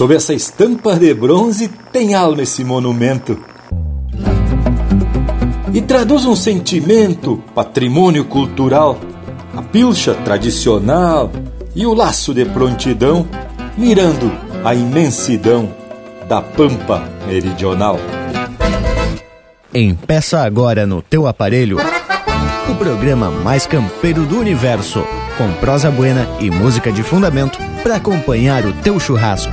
Sob essa estampa de bronze tem alma esse monumento. E traduz um sentimento, patrimônio cultural, a pilcha tradicional e o laço de prontidão, mirando a imensidão da pampa meridional. Empeça agora no teu aparelho o programa mais campeiro do universo, com prosa buena e música de fundamento para acompanhar o teu churrasco.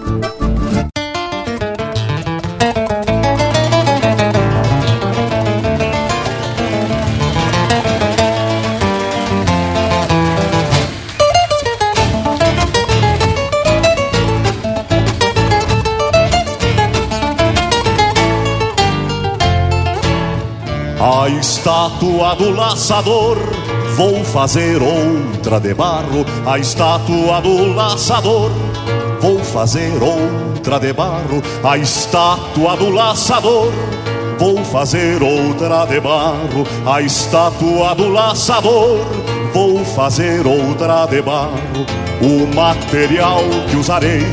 Estátua do laçador, vou fazer outra de barro. A estátua do laçador, vou fazer outra de barro. A estátua do laçador, vou fazer outra de barro. A estátua do laçador, vou fazer outra de barro. O material que usarei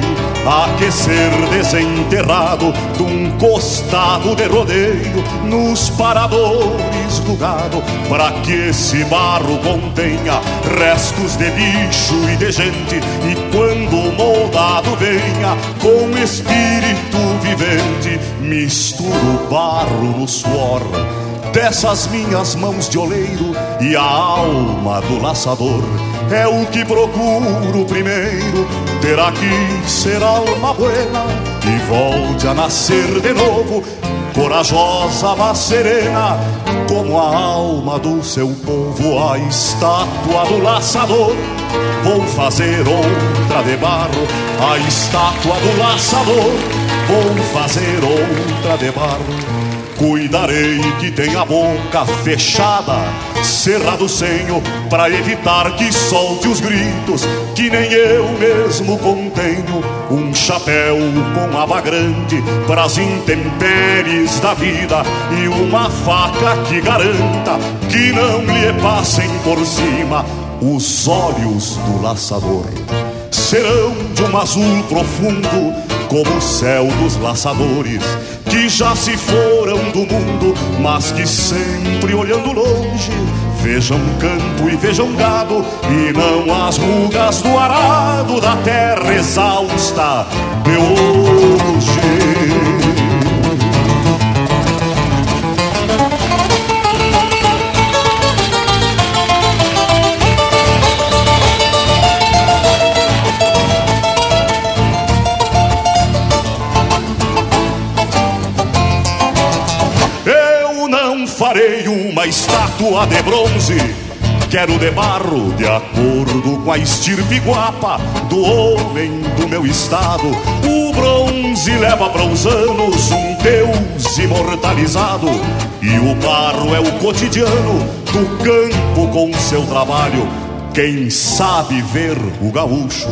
aquecer desenterrado de um costado de rodeio nos paradores do gado, para que esse barro contenha restos de bicho e de gente, e quando moldado venha com espírito vivente, misturo barro no suor dessas minhas mãos de oleiro e a alma do laçador. É o que procuro primeiro ter aqui ser alma buena e volte a nascer de novo corajosa mas serena como a alma do seu povo a estátua do laçador. Vou fazer outra de barro a estátua do laçador. Vou fazer outra de barro Cuidarei que tenha a boca fechada, cerrado o senho, para evitar que solte os gritos, que nem eu mesmo contenho. Um chapéu com aba grande para as intempéries da vida e uma faca que garanta que não lhe passem por cima os olhos do laçador. Serão de um azul profundo como o céu dos laçadores que já se foram do mundo, mas que sempre olhando longe vejam campo e vejam gado e não as rugas do arado da terra exausta de hoje. Estátua de bronze. Quero de barro, de acordo com a estirpe guapa do homem do meu estado. O bronze leva para os anos um Deus imortalizado. E o barro é o cotidiano do campo com seu trabalho. Quem sabe ver o gaúcho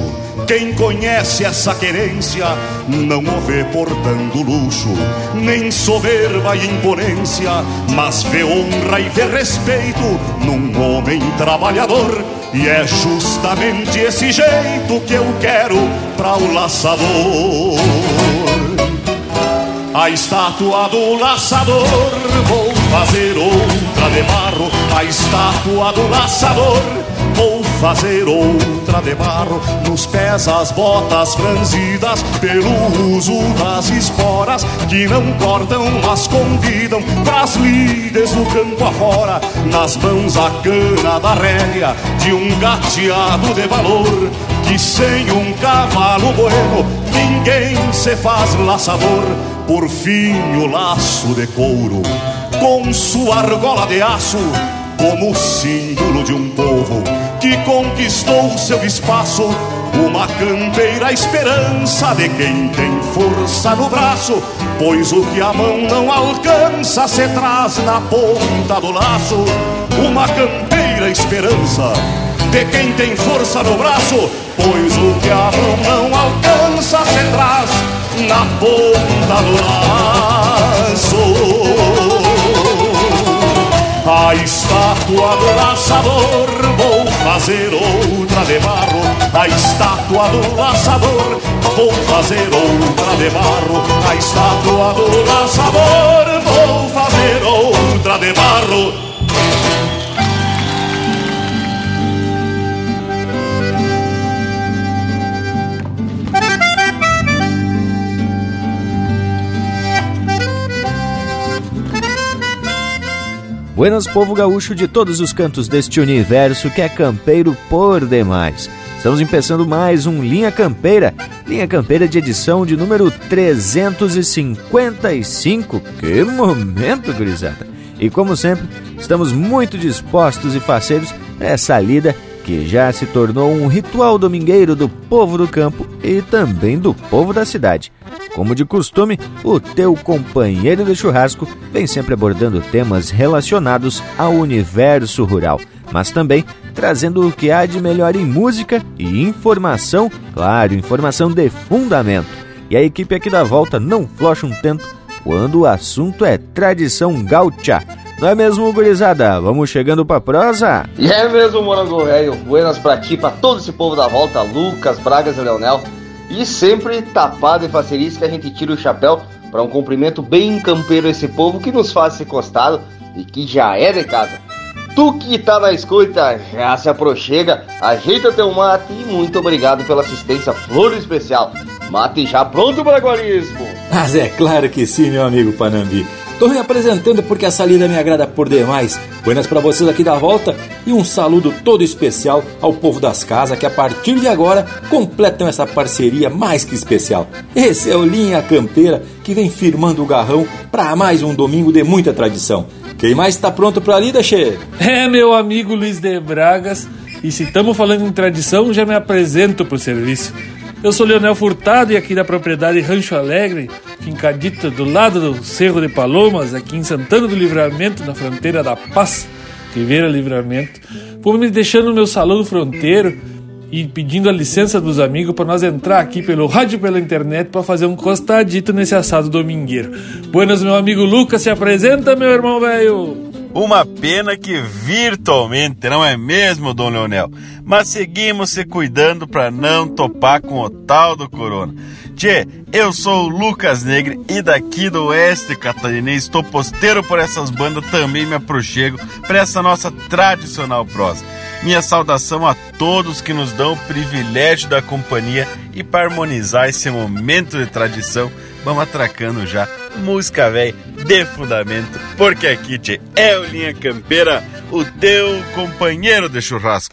quem conhece essa querência não o vê portando luxo, nem soberba e imponência, mas vê honra e vê respeito num homem trabalhador. E é justamente esse jeito que eu quero para o laçador. A estátua do laçador, vou fazer outra de barro. A estátua do laçador fazer outra de barro. Nos pés as botas franzidas Pelo uso das esporas Que não cortam, mas convidam Pras lides do campo afora. Nas mãos a cana da rédea De um gateado de valor Que sem um cavalo bueno Ninguém se faz laçador Por fim o laço de couro Com sua argola de aço como símbolo de um povo que conquistou seu espaço, uma campeira esperança de quem tem força no braço, pois o que a mão não alcança se traz na ponta do laço, uma campeira esperança de quem tem força no braço, pois o que a mão não alcança se traz na ponta do laço. A estátua do laçador, fazer outra de barro. A estátua do laçador, vou fazer outra de barro. A estátua do laçador, vou fazer outra de barro. Buenas, povo gaúcho de todos os cantos deste universo que é campeiro por demais. Estamos empeçando mais um Linha Campeira, Linha Campeira de edição de número 355. Que momento, gurizada! E como sempre, estamos muito dispostos e faceiros a essa lida que já se tornou um ritual domingueiro do povo do campo e também do povo da cidade. Como de costume, o teu companheiro de churrasco vem sempre abordando temas relacionados ao universo rural, mas também trazendo o que há de melhor em música e informação, claro, informação de fundamento. E a equipe aqui da volta não flocha um tanto quando o assunto é tradição gaúcha. Não é mesmo, gurizada? Vamos chegando pra prosa? E é mesmo, morango velho. Buenas pra ti, pra todo esse povo da volta, Lucas, Bragas e Leonel. E sempre tapado e facerice que a gente tira o chapéu para um cumprimento bem campeiro esse povo que nos faz esse costado e que já é de casa. Tu que tá na escuta, já se aproxega, ajeita teu mate e muito obrigado pela assistência flor especial. Mate já pronto para guarismo. Mas é claro que sim, meu amigo Panambi. Tô me apresentando porque essa lida me agrada por demais. Buenas para vocês aqui da volta e um saludo todo especial ao povo das casas que a partir de agora completam essa parceria mais que especial. Esse é o Linha Campeira que vem firmando o garrão para mais um domingo de muita tradição. Quem mais está pronto para a lida, Che? É meu amigo Luiz de Bragas e se estamos falando em tradição já me apresento pro serviço. Eu sou Leonel Furtado e aqui da propriedade Rancho Alegre, fincadita do lado do Cerro de Palomas, aqui em Santana do Livramento, na fronteira da Paz, Rivera Livramento. Vou me deixando no meu salão fronteiro e pedindo a licença dos amigos para nós entrar aqui pelo rádio pela internet para fazer um costadito nesse assado domingueiro. Buenas, meu amigo Lucas, se apresenta, meu irmão velho. Uma pena que virtualmente, não é mesmo, Dom Leonel? Mas seguimos se cuidando para não topar com o tal do corona. Tchê, eu sou o Lucas Negre e daqui do oeste catarinense estou posteiro por essas bandas, também me aproxego para essa nossa tradicional prosa. Minha saudação a todos que nos dão o privilégio da companhia e para harmonizar esse momento de tradição, vamos atracando já música velha de fundamento, porque aqui tchê, é o Linha Campeira, o teu companheiro de churrasco.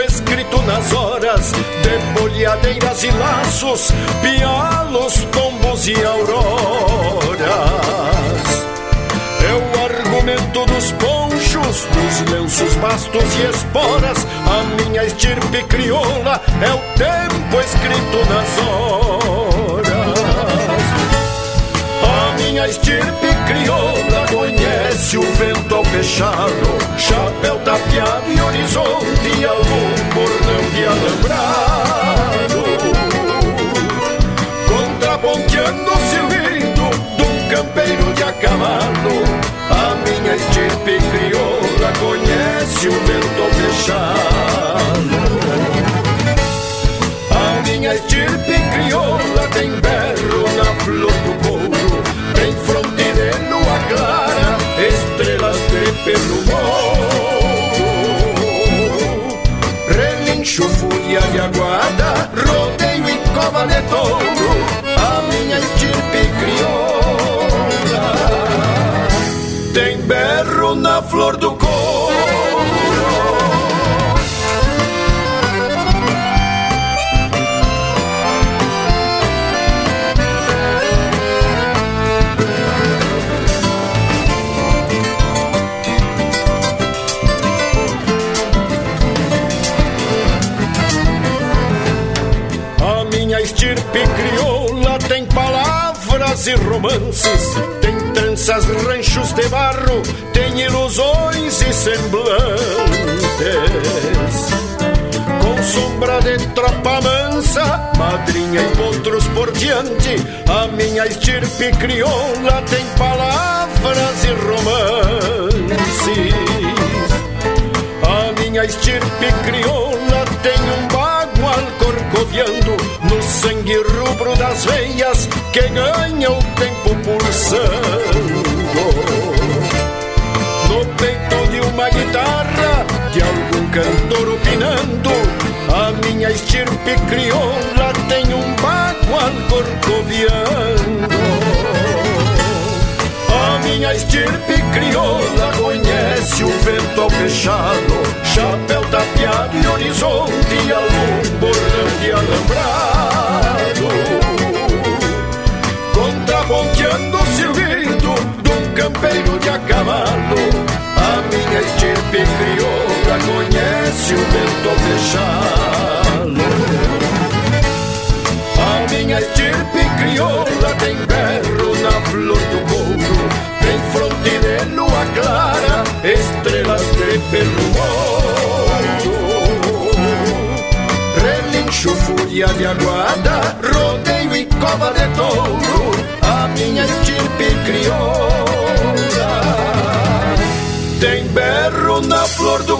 escrito nas horas de bolhadeiras e laços, pialos, tombos e auroras. É o argumento dos ponchos, dos lenços, bastos e esporas. A minha estirpe crioula é o tempo escrito nas horas. A minha estirpe crioula conhece o vento ao fechado, chapéu tapeado e horizonte algum bordão de alambrado. Contraponteando o silbido de um campeiro de a cavalo, a minha estirpe crioula conhece o vento ao fechado. A minha estirpe crioula tem berro na flor do couro, pelo morro. Relincho fúria de aguada, rodeio e cova de touro, a minha estirpe crioula tem berro na flor do e romances, tem tranças, ranchos de barro, tem ilusões e semblantes. Com sombra de tropa mansa, madrinha e outros por diante, a minha estirpe crioula tem palavras e romances. A minha estirpe crioula tem um corcoviando no sangue rubro das veias que ganha o tempo pulsando. No peito de uma guitarra, de algum cantor opinando, a minha estirpe crioula tem um bagual corcoviando. A minha estirpe crioula conhece o vento ao fechado, chapéu tapeado e horizonte, e bordão de alambrado ponteando o silbido de um campeiro de a cavalo. A minha estirpe crioula conhece o vento fechado. A minha estirpe crioula tem berro na flor do couro, tem fronte de lua clara, estrelas de pelo Relincho, fúria de aguada, rodeio e cova de touro minha estirpe crioula. Tem berro na flor do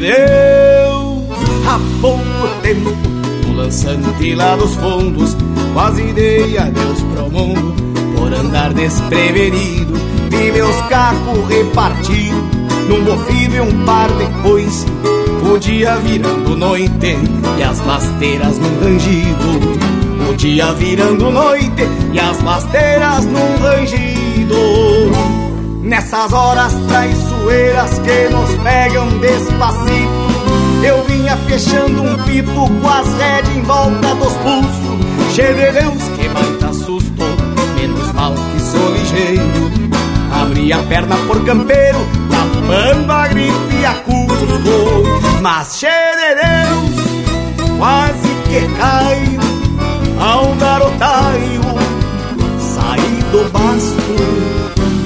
Deus Há pouco tempo, um lançante lá dos fundos Quase dei adeus pro mundo Por andar desprevenido Vi meus cacos repartidos Num bofino e um par depois O dia virando noite E as lasteiras num rangido. O dia virando noite E as lasteiras num rangido. Nessas horas traiçoeiras que nos pegam despacito Eu vinha fechando um pito com as rédeas em volta dos pulsos. Deus que baita susto, menos mal que sou ligeiro Abri a perna por campeiro, tapando a gripe e a cusco Mas Deus, quase que caio Ao garotaio, saí do basto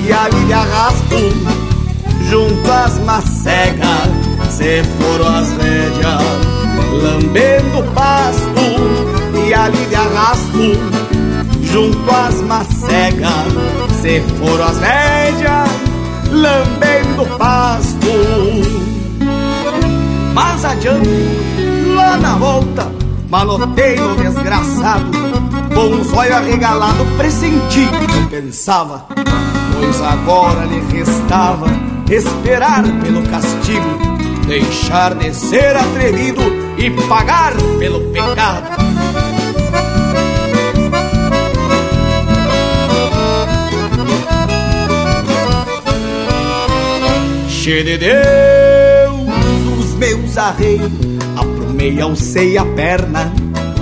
e ali de arrasto Junto às macegas Se foram as rédeas Lambendo o pasto E ali de arrasto Junto às macegas Se foram as rédeas Lambendo pasto Mais adiante Lá na volta Malotei no desgraçado Com um zóio arregalado Pressenti que pensava pois agora lhe restava esperar pelo castigo, deixar de ser atrevido e pagar pelo pecado. Che de Deus, os meus arreios, aprumei, alcei a perna,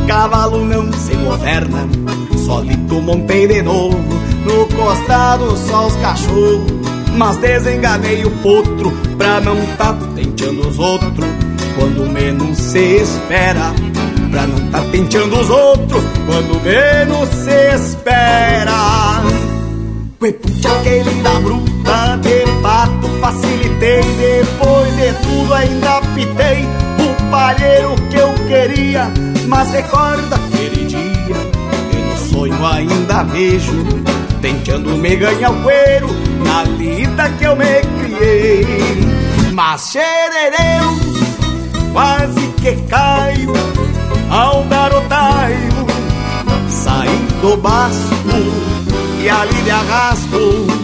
cavalo não se governa, solito montei de novo no costado só os cachorros Mas desenganei o potro Pra não tá penteando os outros Quando menos se espera Pra não tá penteando os outros Quando menos se espera. Cuepute aquele da bruta De fato facilitei Depois de tudo ainda pitei o palheiro que eu queria, mas recorda aquele dia que no sonho ainda vejo, tentando me ganhar o cuero na lida que eu me criei. Mas xerereus, quase que caio ao dar o taio, saí do basto e ali de arrasto,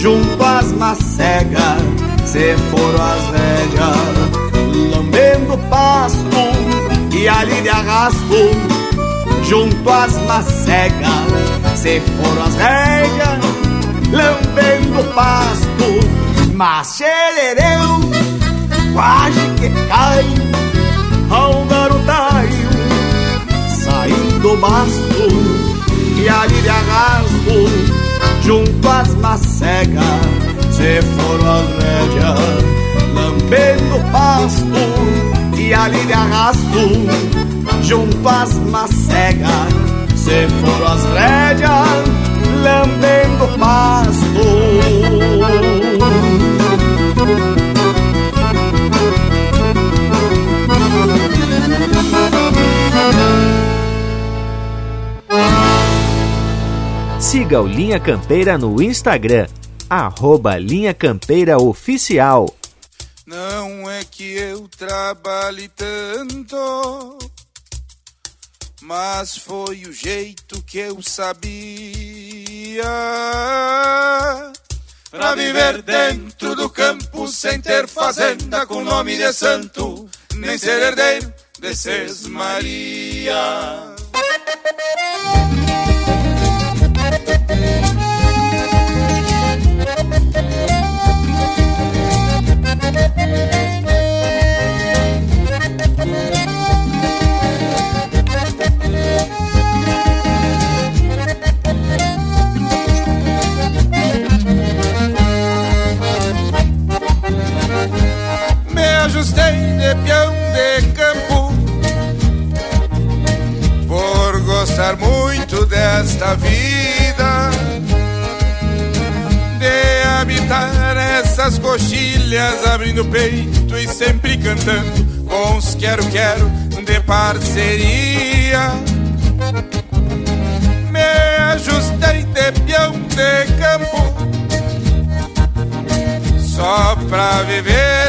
junto às macegas, se foram as rédeas, lambendo pasto e ali de arrasto, junto às macegas, se foram as rédeas, lambendo pasto, mas xerereu, quase que cai ao dar o taio, saindo do basto e ali de arrasto, junto às macegas, se foram as rédeas, lambendo pasto, e ali de arrasto, junto às macegas, se foram as rédeas, lambendo pasto. Siga o Linha Campeira no Instagram, arroba Linha Campeira Oficial. Não é que eu trabalhe tanto, mas foi o jeito que eu sabia. Pra viver dentro do campo sem ter fazenda com nome de santo, nem ser herdeiro de Maria. De peão de campo. Por gostar muito desta vida de habitar essas coxilhas abrindo peito e sempre cantando com os quero quero de parceria. Me ajustei de peão de campo só pra viver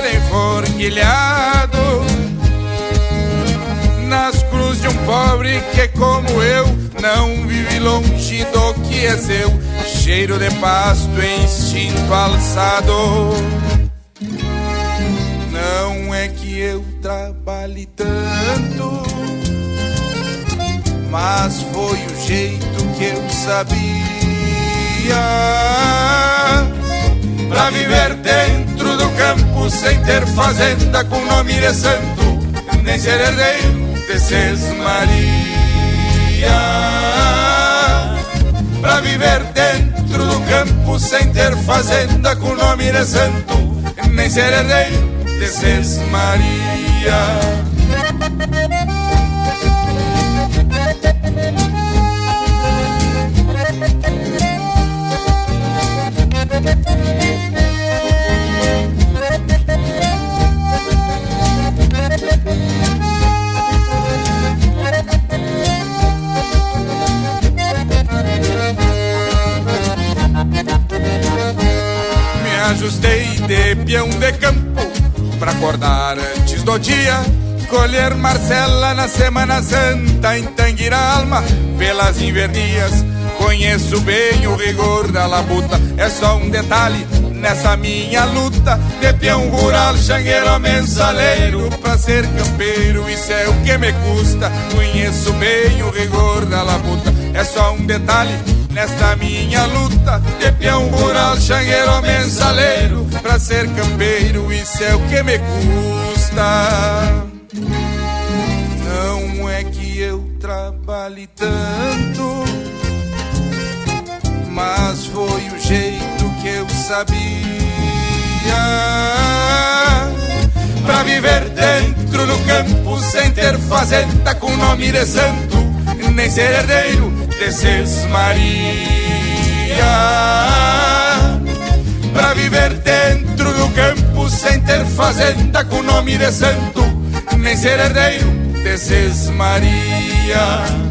nas cruzes de um pobre que como eu não vive longe do que é seu cheiro de pasto instinto alçado. Não é que eu trabalhe tanto mas foi o jeito que eu sabia. Pra viver do campo sem ter fazenda com nome de santo, nem ser herdeiro de Maria. Pra viver dentro do campo sem ter fazenda com nome de santo, nem ser herdeiro de Maria. Ajustei de peão de campo pra acordar antes do dia. Colher Marcela na Semana Santa em Tanguira Alma pelas invernias. Conheço bem o rigor da labuta, é só um detalhe nessa minha luta de peão rural, xangueiro, mensaleiro pra ser campeiro. Isso é o que me custa. Conheço bem o rigor da labuta, é só um detalhe nesta minha luta de peão rural, xangueiro, mensaleiro pra ser campeiro. Isso é o que me custa. Não é que eu trabalhe tanto, mas foi o jeito que eu sabia. Pra viver dentro do campo sem ter fazenda com nome de santo, nem ser herdeiro de Ses Maria. Pra viver dentro do campo sem ter fazenda com nome de santo, nem ser herdeiro de Maria.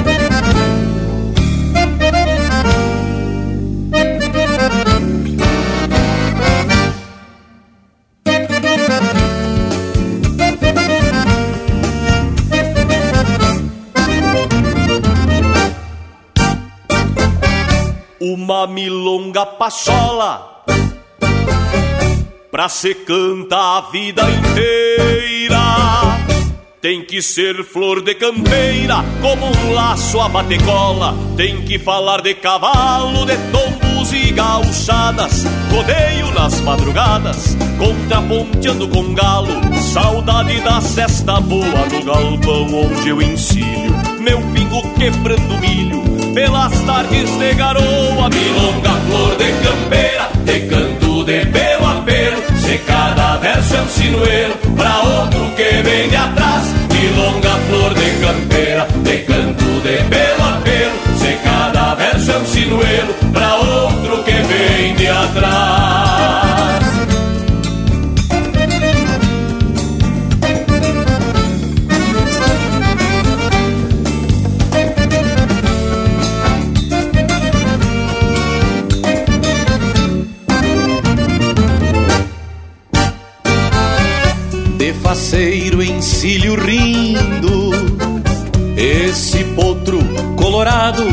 Pra se cantar a vida inteira. Tem que ser flor de campeira, como um laço a batecola. Tem que falar de cavalo, de tombos e gauchadas. Rodeio nas madrugadas, contraponteando com galo. Saudade da cesta boa no galpão onde eu ensino. Meu pingo quebrando milho, pelas tardes de garoa. Milonga, flor de campeira, de canto de pelo a pelo. Se cada verso é um sinuelo pra outro que vem de atrás. Milonga, flor de campeira, de canto de pelo a pelo. Se cada verso é um sinuelo pra outro que vem de atrás. Colorado.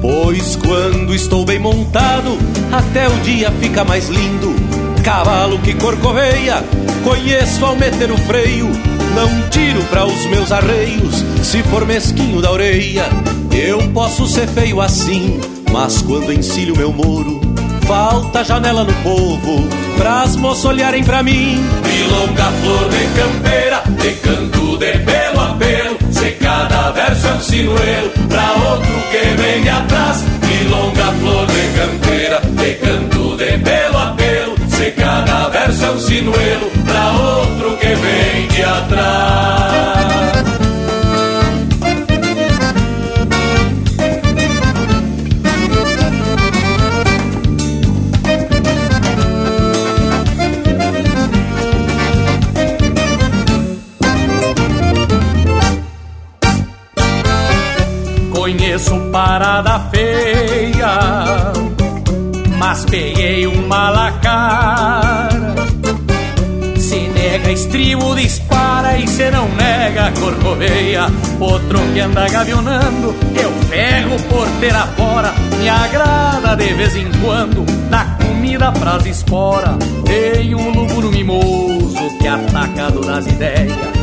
Pois quando estou bem montado, até o dia fica mais lindo. Cavalo que corcoveia, conheço ao meter o freio. Não tiro para os meus arreios, se for mesquinho da orelha. Eu posso ser feio assim, mas quando encilho meu moro, falta janela no povo, pras moças olharem pra mim. Milonga, flor de campeira, de canto de. Se cada verso é um sinuelo pra outro que vem de atrás. Milonga, flor de campeira, de canto de pelo a pelo. Se cada verso é um sinuelo pra outro que vem de atrás. Parada feia, mas peguei um malacara. Se nega estribo, dispara e se não nega corcoveia. Outro que anda gavionando, eu pego porteira fora. Me agrada de vez em quando, dá comida pras espora. Tem um lúgulo mimoso que atacado nas ideias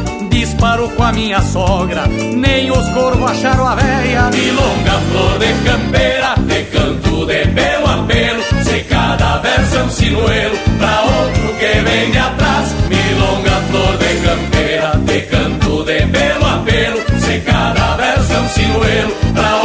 disparo com a minha sogra, nem os corvos acharam a véia. Milonga, flor de campeira, de canto de pelo a pelo. Se cada verso é um sinuelo pra outro que vem de atrás. Milonga, flor de campeira, de canto de pelo a pelo. Se cada verso é um sinuelo pra outro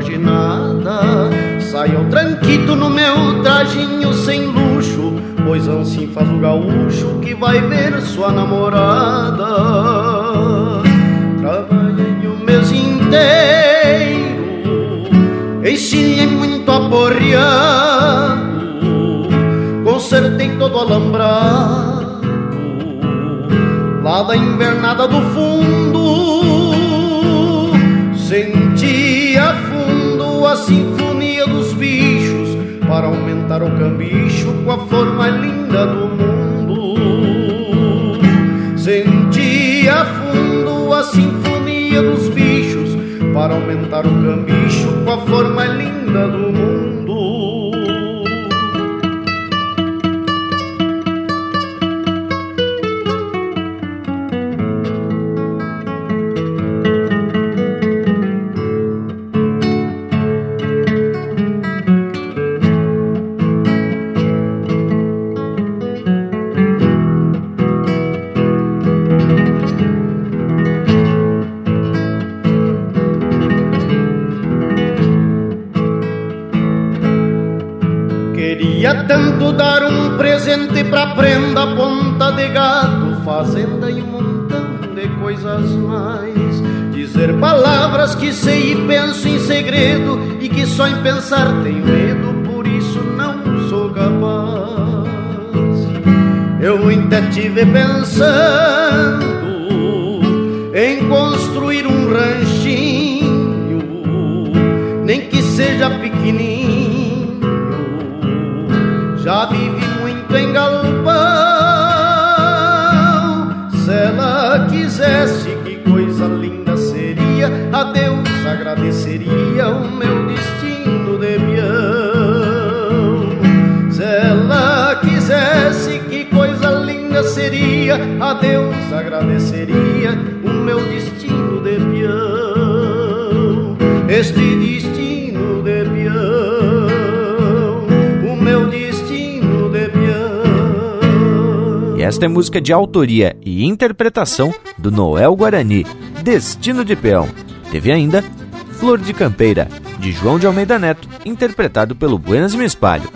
farta água de nada. Sai ao tranquito no meu trajinho sem luxo, pois assim faz o gaúcho que vai ver sua namorada. Trabalhei o mês inteiro, encilhei muito aporreado, consertei todo alambrado lá da invernada do fundo, sentia para aumentar o cambicho com a forma linda do mundo. Sentia fundo a sinfonia dos bichos para aumentar o cambicho com a forma linda do mundo. E que só em pensar tenho medo, por isso não sou capaz. Eu ainda tive pensando seria, a Deus agradeceria o meu destino de peão. Este destino de peão, o meu destino Esta é música de autoria e interpretação do Noel Guarani, Destino de Peão. Teve ainda Flor de Campeira, de João de Almeida Neto, interpretado pelo Buenas Me Espalho.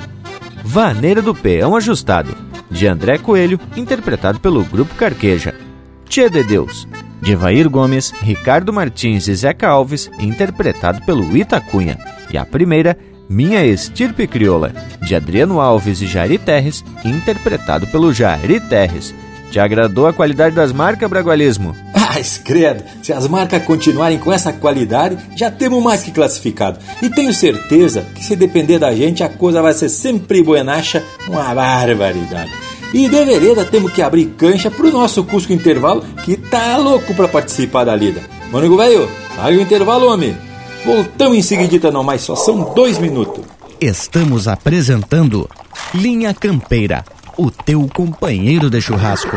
Vaneira do Peão Ajustado, de André Coelho, interpretado pelo Grupo Carqueja. Tia de Deus, de Evair Gomes, Ricardo Martins e Zeca Alves, interpretado pelo Itacunha. E a primeira, minha Estirpe Crioula, de Adriano Alves e Jari Terres, interpretado pelo Jari Terres. Te agradou a qualidade das marcas, Bragualismo? Ah, credo! Se as marcas continuarem com essa qualidade, já temos mais que classificado. E tenho certeza que se depender da gente, a coisa vai ser sempre buenacha, uma barbaridade. E de vereda temos que abrir cancha pro nosso Cusco Intervalo, que tá louco para participar da lida. Mano velho, sai o intervalo, homem! Voltamos em seguidita não, mas só são dois minutos. Estamos apresentando Linha Campeira, o teu companheiro de churrasco.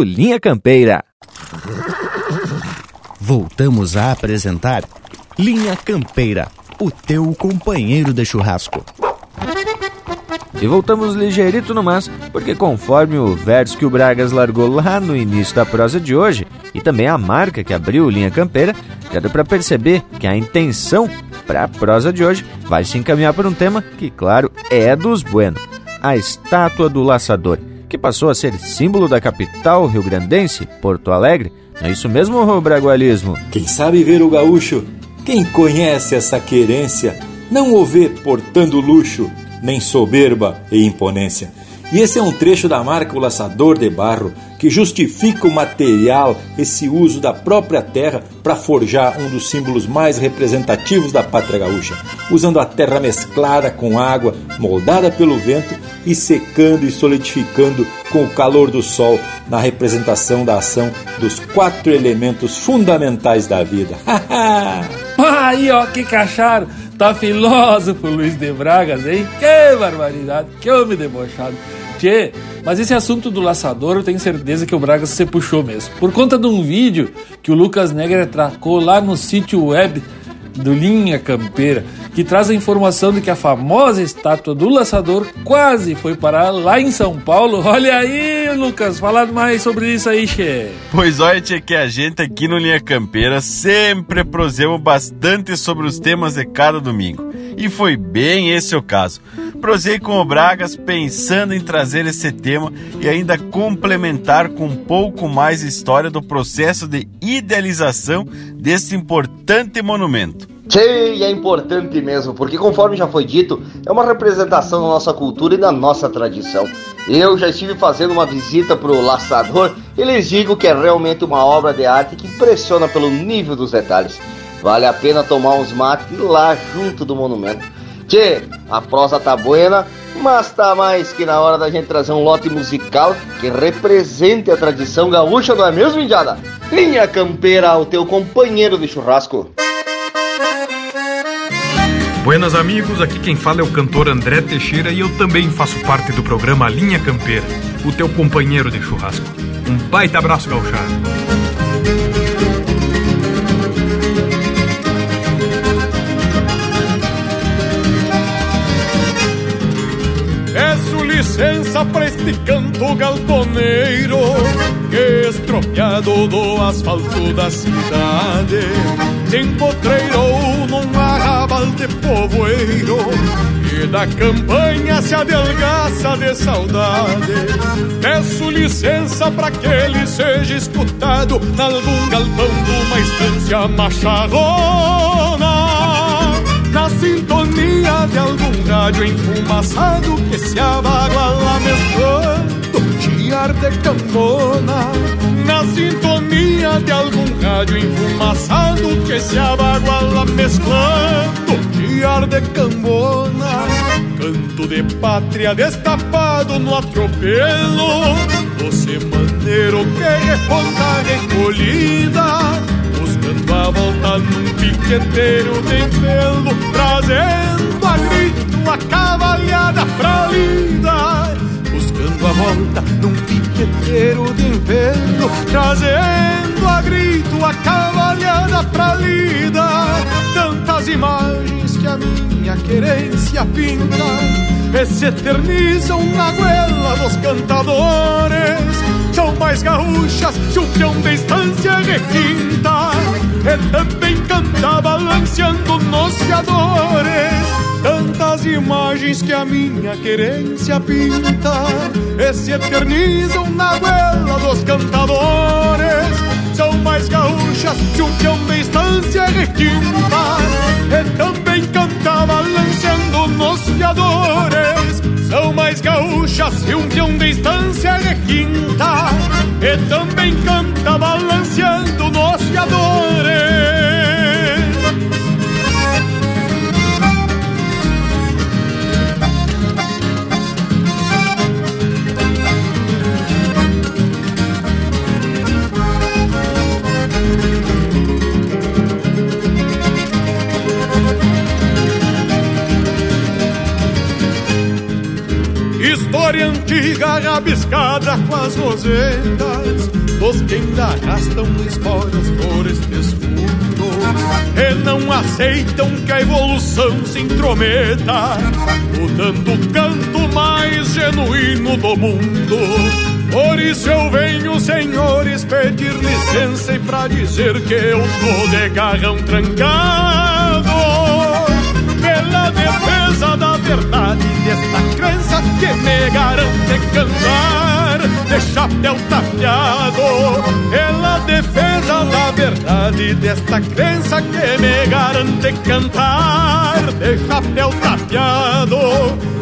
Linha Campeira. Voltamos a apresentar Linha Campeira, o teu companheiro de churrasco. E voltamos ligeirito no mas, porque conforme o verso que o Bragas largou lá no início da prosa de hoje, e também a marca que abriu Linha Campeira, já deu para perceber que a intenção para a prosa de hoje vai se encaminhar por um tema que, claro, é dos bueno, a estátua do laçador que passou a ser símbolo da capital rio-grandense, Porto Alegre. Não é isso mesmo, Bragualismo? Quem sabe ver o gaúcho, quem conhece essa querência, não o vê portando luxo, nem soberba e imponência. E esse é um trecho da marca O Laçador de Barro, que justifica o material, esse uso da própria terra para forjar um dos símbolos mais representativos da pátria gaúcha, usando a terra mesclada com água, moldada pelo vento e secando e solidificando com o calor do sol na representação da ação dos quatro elementos fundamentais da vida. Aí, ó, que cacharam! Tá filósofo Luiz de Bragas, hein? Que barbaridade! Que homem debochado! Tchê, mas esse assunto do laçador eu tenho certeza que o Bragas se puxou mesmo. Por conta de um vídeo que o Lucas Negra tracou lá no sítio web do Linha Campeira, que traz a informação de que a famosa estátua do laçador quase foi parar lá em São Paulo. Olha aí, Lucas, fala mais sobre isso aí, Che. Pois olha, tchê, que a gente aqui no Linha Campeira sempre prosemos bastante sobre os temas de cada domingo. E foi bem esse o caso. Prosei com o Bragas pensando em trazer esse tema e ainda complementar com um pouco mais história do processo de idealização desse importante monumento. Sim, é importante mesmo, porque conforme já foi dito, é uma representação da nossa cultura e da nossa tradição. Eu já estive fazendo uma visita para o Laçador e lhes digo que é realmente uma obra de arte que impressiona pelo nível dos detalhes. Vale a pena tomar uns mates lá junto do monumento. Tchê, a prosa tá buena, mas tá mais que na hora da gente trazer um lote musical que represente a tradição gaúcha, não é mesmo, Indiada? Linha Campeira, o teu companheiro de churrasco. Buenas amigos, aqui quem fala é o cantor André Teixeira e eu também faço parte do programa Linha Campeira, o teu companheiro de churrasco. Um baita abraço gauchado. Licença pra este canto galponeiro Que estropiado do asfalto da cidade empotreirou num arrabal de povoeiro E da campanha se adelgaça de saudade. Peço licença pra que ele seja escutado Nalgum galpão de uma estância macharrona na sintonia de algum rádio enfumaçado que se abaguala mesclando chiar de cambona. Na sintonia de algum rádio enfumaçado que se abaguala mesclando chiar de cambona. Canto de pátria destapado no atropelo do semaneiro que responda recolhida Buscando a volta num piqueteiro de pelo Trazendo a grito a cavalhada pra lida Buscando a volta num piqueteiro de pelo Trazendo a grito a cavalhada pra lida Tantas imagens que a minha querência pinta E se eternizam na goela dos cantadores são mais gaúchas se o peão da estância E também canta balanceando nos fiadores. Tantas imagens que a minha querência pinta E se eternizam na goela dos cantadores. São mais gaúchas se o peão da estância requinta E também canta balanceando nos fiadores são mais gaúchas que um peão de estância requinta E também canta balanceando nos fiadores História antiga rabiscada com as rosetas Dos que ainda arrastam esporas por estes fundos E não aceitam que a evolução se intrometa Mudando o canto mais genuíno do mundo. Por isso eu venho, senhores, pedir licença e pra dizer que eu tô de garrão trancado pela defesa verdade desta crença que me garante cantar de chapéu tapeado. Pela defesa toda a verdade desta crença que me garante cantar de chapéu tapeado.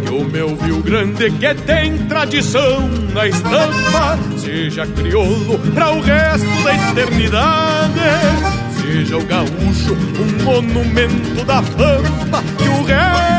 E o meu Rio Grande que tem tradição na estampa, seja crioulo para o resto da eternidade. Seja o gaúcho um monumento da pampa, que o resto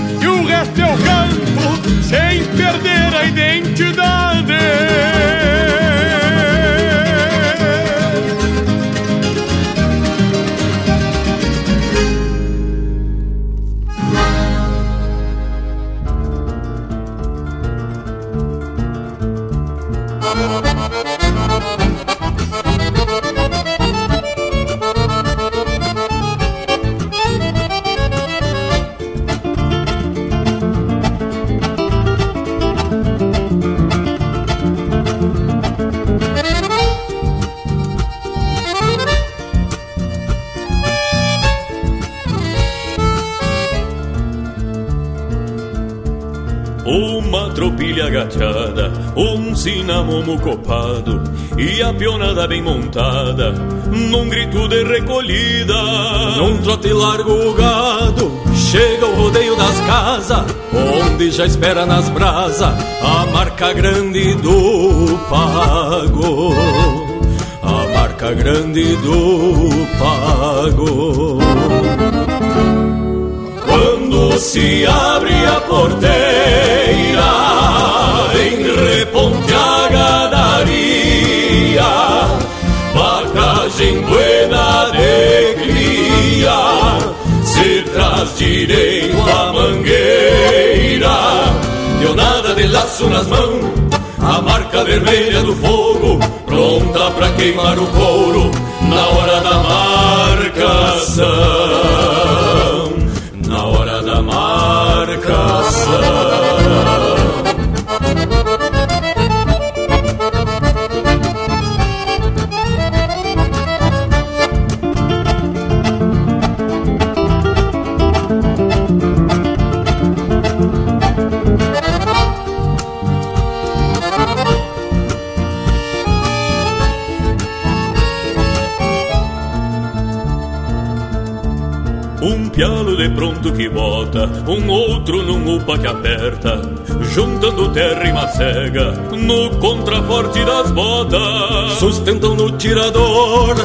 resto eu canto sem perder a identidade. Tropilha agachada, um cinamomo copado e a pionada bem montada, num grito de recolhida, num trote largo o gado, chega o rodeio das casas, onde já espera nas brasas a marca grande do pago. A marca grande do pago. Quando se abre a porteira em reponte a ganaria, vacagem buena de cria, se traz direito a mangueira, deu nada de laço nas mãos, a marca vermelha do fogo, pronta pra queimar o couro na hora da marcação pronto que bota, um outro num upa que aperta, juntando terra e macega no contraforte das botas. Sustentam no tirador,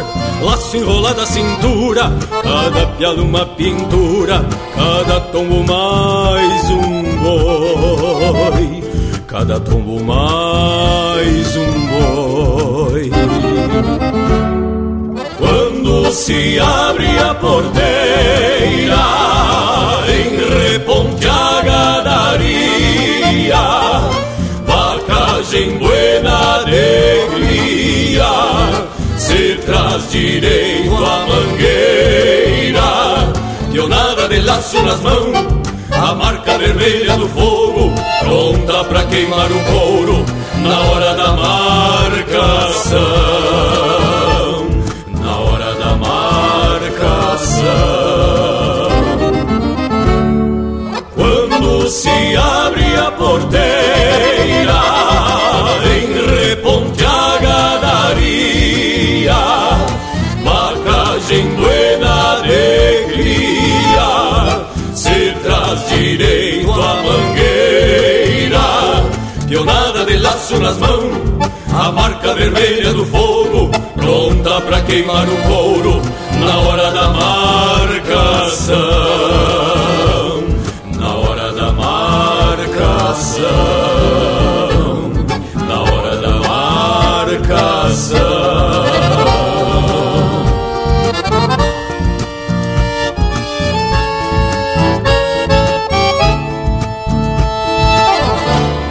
laço enrolado à cintura, cada pialo uma pintura, cada tombo mais um boi, cada tombo mais um boi. Quando se abre a porteira traz direito a mangueira, deu nada de laço nas mãos, a marca vermelha do fogo, pronta pra queimar o couro na hora da marcação. Nas mãos, a marca vermelha do fogo, pronta pra queimar o couro na hora da marcação. Na hora da marcação. Na hora da marcação.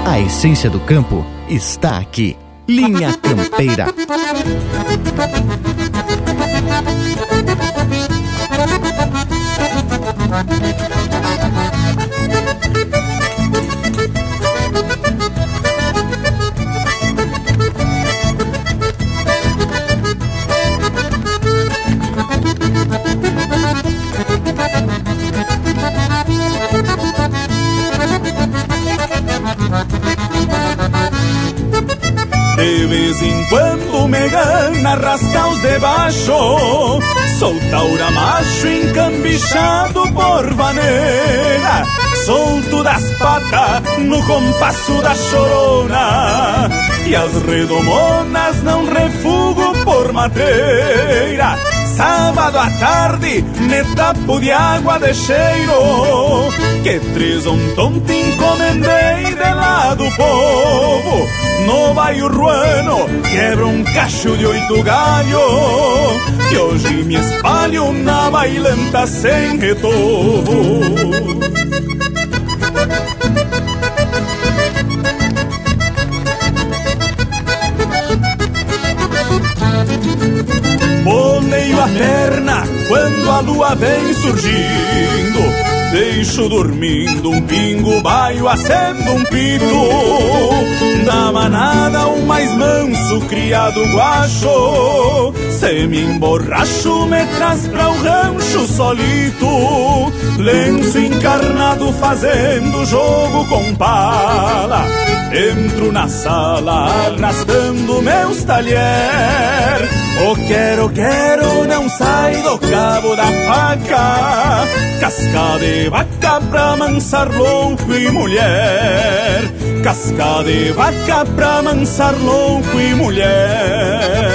A essência do campo está aqui. Linha Campeira. Quando me gana arrastar os de baixo. Sou taura macho encambichado por vaneira Solto das patas no compasso da chorona. E as redomonas não refugo por madeira. Sábado à tarde, me tapo de água de cheiro. Que três um tonto encomendei de lá do povo No bairro ruano, quebra um cacho de oito galho Que hoje me espalho na bailanta sem retorno Boneio a perna quando a lua vem surgindo Deixo dormindo um pingo, baio, acendo um pito. Da manada o mais manso, criado guacho. Se me emborracho, me traz pra o rancho solito. Lenço encarnado fazendo jogo com pala. Entro na sala arrastando meus talher O quero, quero não sai do cabo da faca. Casca de vaca pra mansar louco e mulher. Casca de vaca pra mansar louco e mulher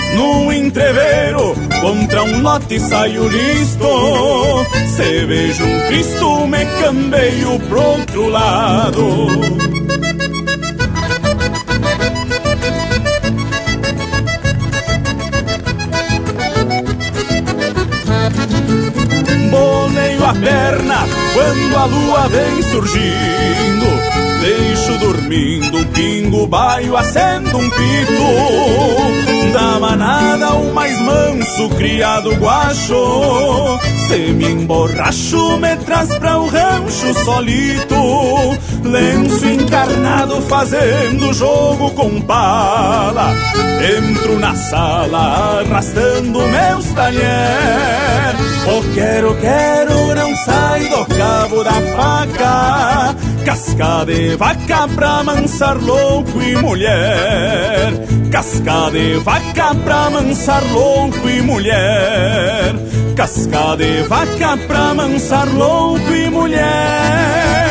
num entreveiro contra um lote saio listo. Se vejo um Cristo me cambeio pro outro lado. Boneio a perna quando a lua vem surgindo Deixo dormindo um pingo, baio, acendo um pito. Da manada o mais manso, criado guacho. Se me emborracho, me traz pra o rancho solito. Lenço encarnado fazendo jogo com pala Entro na sala arrastando meus talher. O quero, quero não sai do cabo da faca Casca de vaca pra mansar louco e mulher. Casca de vaca pra mansar louco e mulher. Casca de vaca pra mansar louco e mulher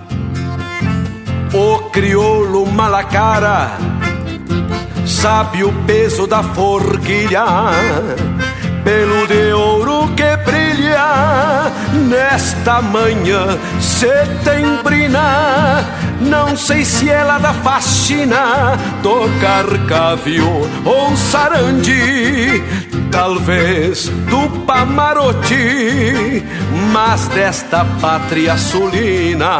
O crioulo malacara sabe o peso da forquilha, pelo de ouro que brilha nesta manhã setembrina. Não sei se ela da faxina, tocar cavio ou sarandi, talvez do Pamarote, mas desta pátria sulina.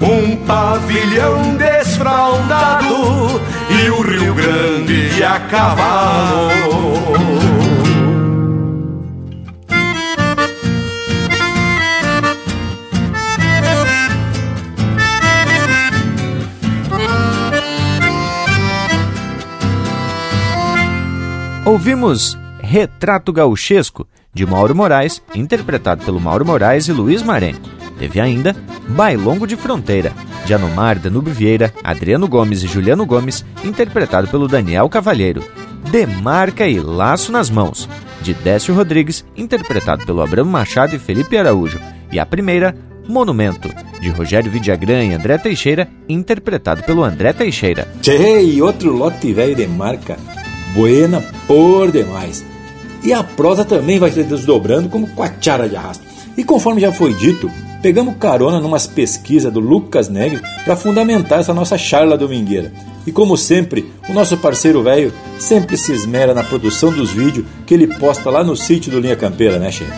um pavilhão desfraldado e o Rio Grande a cavalo. Ouvimos Retrato Gauchesco, de Mauro Moraes, interpretado pelo Mauro Moraes e Luiz Marenco. Teve ainda Bailongo de Fronteira, de Anomar Danube Vieira, Adriano Gomes e Juliano Gomes, interpretado pelo Daniel Cavalheiro. Demarca e Laço nas Mãos, de Décio Rodrigues, interpretado pelo Abramo Machado e Felipe Araújo. E a primeira, Monumento, de Rogério Vidagrã e André Teixeira, interpretado pelo André Teixeira. Tchê, e outro lote velho de marca, buena por demais. E a prosa também vai se desdobrando como quachara de arrasto. E conforme já foi dito, pegamos carona numas pesquisas do Lucas Negri para fundamentar essa nossa charla domingueira. E como sempre, o nosso parceiro velho sempre se esmera na produção dos vídeos que ele posta lá no sítio do Linha Campeira, né, chefe?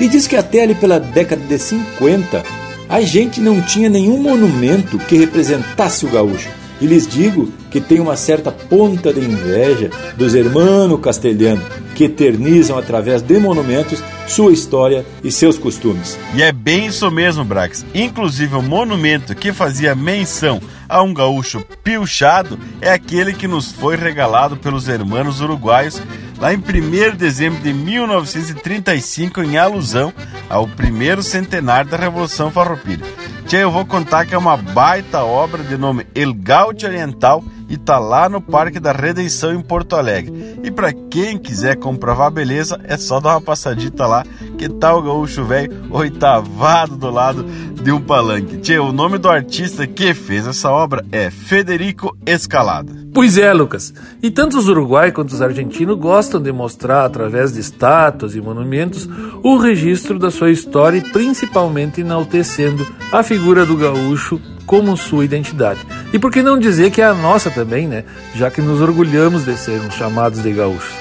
E diz que até ali pela década de 50 a gente não tinha nenhum monumento que representasse o gaúcho. E lhes digo que tem uma certa ponta de inveja dos hermanos castelhanos que eternizam através de monumentos sua história e seus costumes. E é bem isso mesmo, Brax. Inclusive o monumento que fazia menção a um gaúcho pilchado é aquele que nos foi regalado pelos hermanos uruguaios lá em 1 de dezembro de 1935 em alusão ao primeiro centenário da Revolução Farroupilha. Tia, eu vou contar que é uma baita obra de nome El Gaúcho Oriental e tá lá no Parque da Redenção em Porto Alegre. E para quem quiser comprovar a beleza, é só dar uma passadita lá, que tá o gaúcho velho oitavado do lado de um palanque. Tia, o nome do artista que fez essa obra é Federico Escalada. Pois é, Lucas. E tanto os uruguaios quanto os argentinos gostam de mostrar, através de estátuas e monumentos, o registro da sua história e principalmente enaltecendo a figura do gaúcho como sua identidade. E por que não dizer que é a nossa também, né? Já que nos orgulhamos de sermos chamados de gaúchos.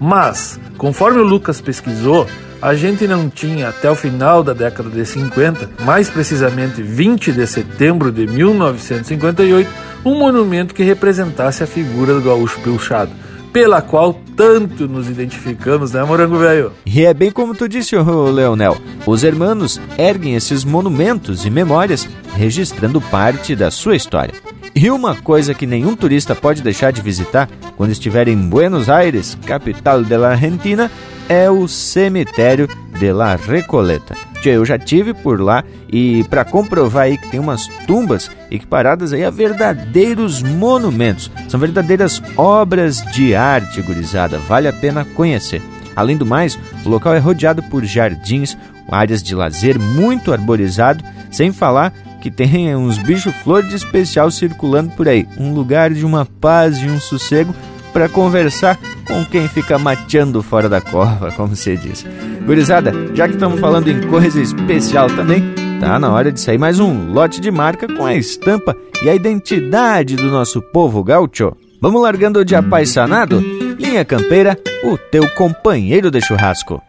Mas, conforme o Lucas pesquisou, a gente não tinha até o final da década de 50, mais precisamente 20 de setembro de 1958, um monumento que representasse a figura do gaúcho pilchado, pela qual tanto nos identificamos, né, Morango Velho? E é bem como tu disse, Leonel. Os hermanos erguem esses monumentos e memórias, registrando parte da sua história. E uma coisa que nenhum turista pode deixar de visitar quando estiver em Buenos Aires, capital da Argentina, é o cemitério de La Recoleta. Eu já tive por lá e para comprovar aí que tem umas tumbas equiparadas aí a verdadeiros monumentos. São verdadeiras obras de arte, gurizada. Vale a pena conhecer. Além do mais, o local é rodeado por jardins, áreas de lazer muito arborizado, sem falar que tem uns bichos-flor de especial circulando por aí. Um lugar de uma paz e um sossego para conversar com quem fica mateando fora da cova, como se diz. Gurizada, já que estamos falando em coisa especial também, tá na hora de sair mais um lote de marca com a estampa e a identidade do nosso povo gaúcho. Vamos largando de apaiçanado? Linha Campeira, o teu companheiro de churrasco.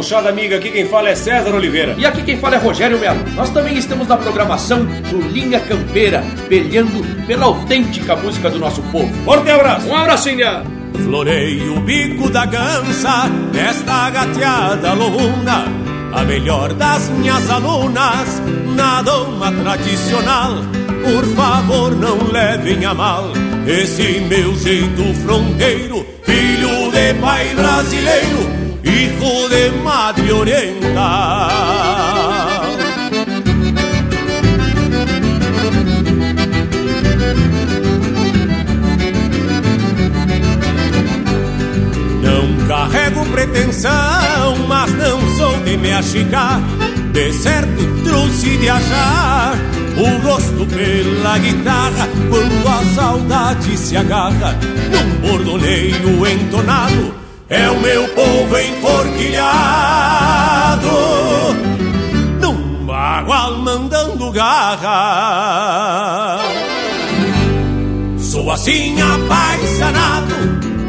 Gauchada amiga, aqui quem fala é César Oliveira. E aqui quem fala é Rogério Melo. Nós também estamos na programação do Linha Campeira, peleando pela autêntica música do nosso povo. Forte abraço! Um abracinha! Florei o bico da gança nesta gateada lobuna, a melhor das minhas alunas, na doma tradicional. Por favor, não levem a mal esse meu jeito fronteiro, filho de pai brasileiro hijo de madre oriental. Não carrego pretensão, mas não sou de me achicar. De certo trouxe de achar o gosto pela guitarra quando a saudade se agarra num bordoneio entonado é o meu povo enforquilhado num bagual mandando garra. Sou assim apaixonado,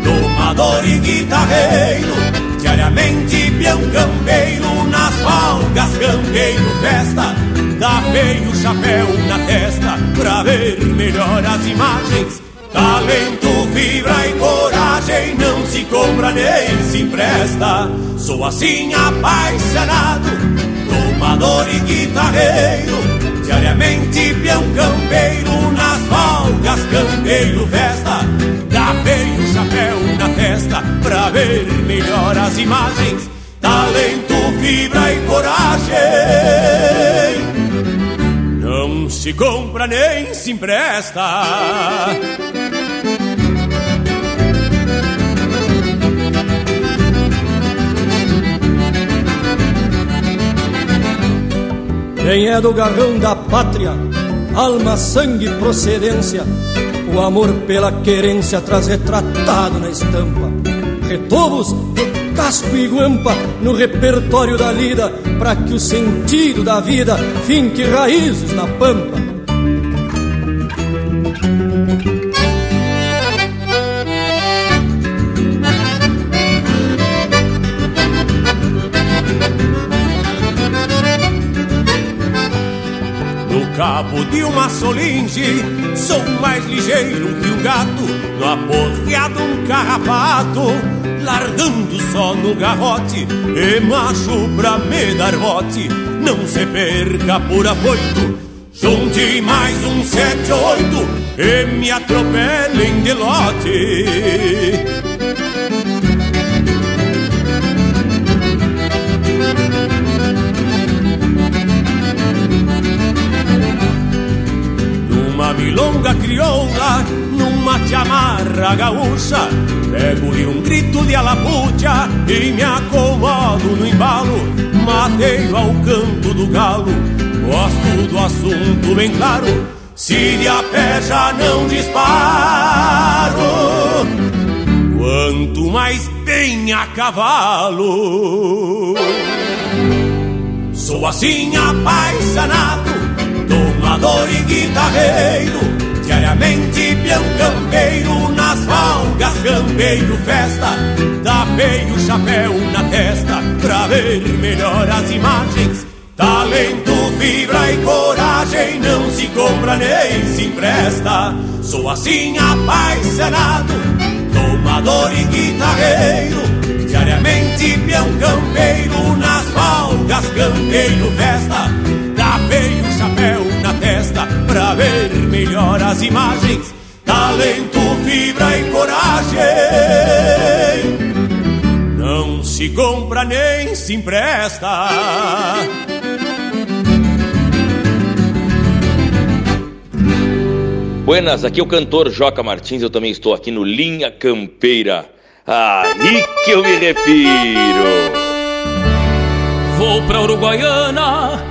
domador e guitarreiro, diariamente peão campeiro, nas folgas campeiro festa, dá meio chapéu na testa, pra ver melhor as imagens Talento, fibra e coragem não se compra nem se empresta. Sou assim apaixonado, tomador e guitarreiro. Diariamente peão campeiro, nas folgas campeiro festa. Bem o chapéu na testa pra ver melhor as imagens. Talento, fibra e coragem não se compra nem se empresta. Quem é do garrão da pátria, alma, sangue e procedência, o amor pela querência traz retratado na estampa. Retobos de casco e guampa no repertório da lida, para que o sentido da vida finque raízes na pampa. De uma solinge, sou mais ligeiro que um gato, no aporreado um carrapato, largando só no garrote, e macho pra me dar bote, não se perca por afoito, junte mais um sete oito, e me atropelem de lote. Milonga crioula numa chamarra gaúcha. Pego de um grito de alapucha e me acomodo no embalo. Mateio ao canto do galo, gosto do assunto bem claro. Se de a pé já não disparo Quanto mais bem a cavalo. Sou assim apaixonado Domador e guitarreiro Diariamente peão campeiro Nas valgas campeiro festa Tapei o chapéu na testa Pra ver melhor as imagens. Talento, fibra e coragem Não se compra nem se empresta. Sou assim apaixonado Domador e guitarreiro Diariamente peão campeiro Nas valgas campeiro festa Tapei o chapéu pra ver melhor as imagens. Talento, fibra e coragem. Não se compra nem se empresta. Buenas, aqui é o cantor Joca Martins, eu também estou aqui no Linha Campeira. Aí que eu me refiro. Vou pra Uruguaiana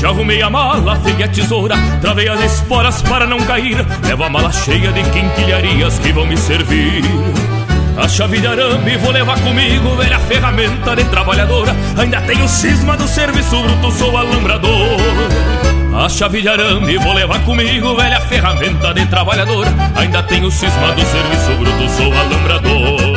Já arrumei a mala, peguei a tesoura, travei as esporas para não cair. Levo a mala cheia de quinquilharias que vão me servir. A chave de arame vou levar comigo, velha ferramenta de trabalhadora. Ainda tenho cisma do serviço bruto, sou alambrador. A chave de arame vou levar comigo, velha ferramenta de trabalhadora. Ainda tenho cisma do serviço bruto, sou alambrador.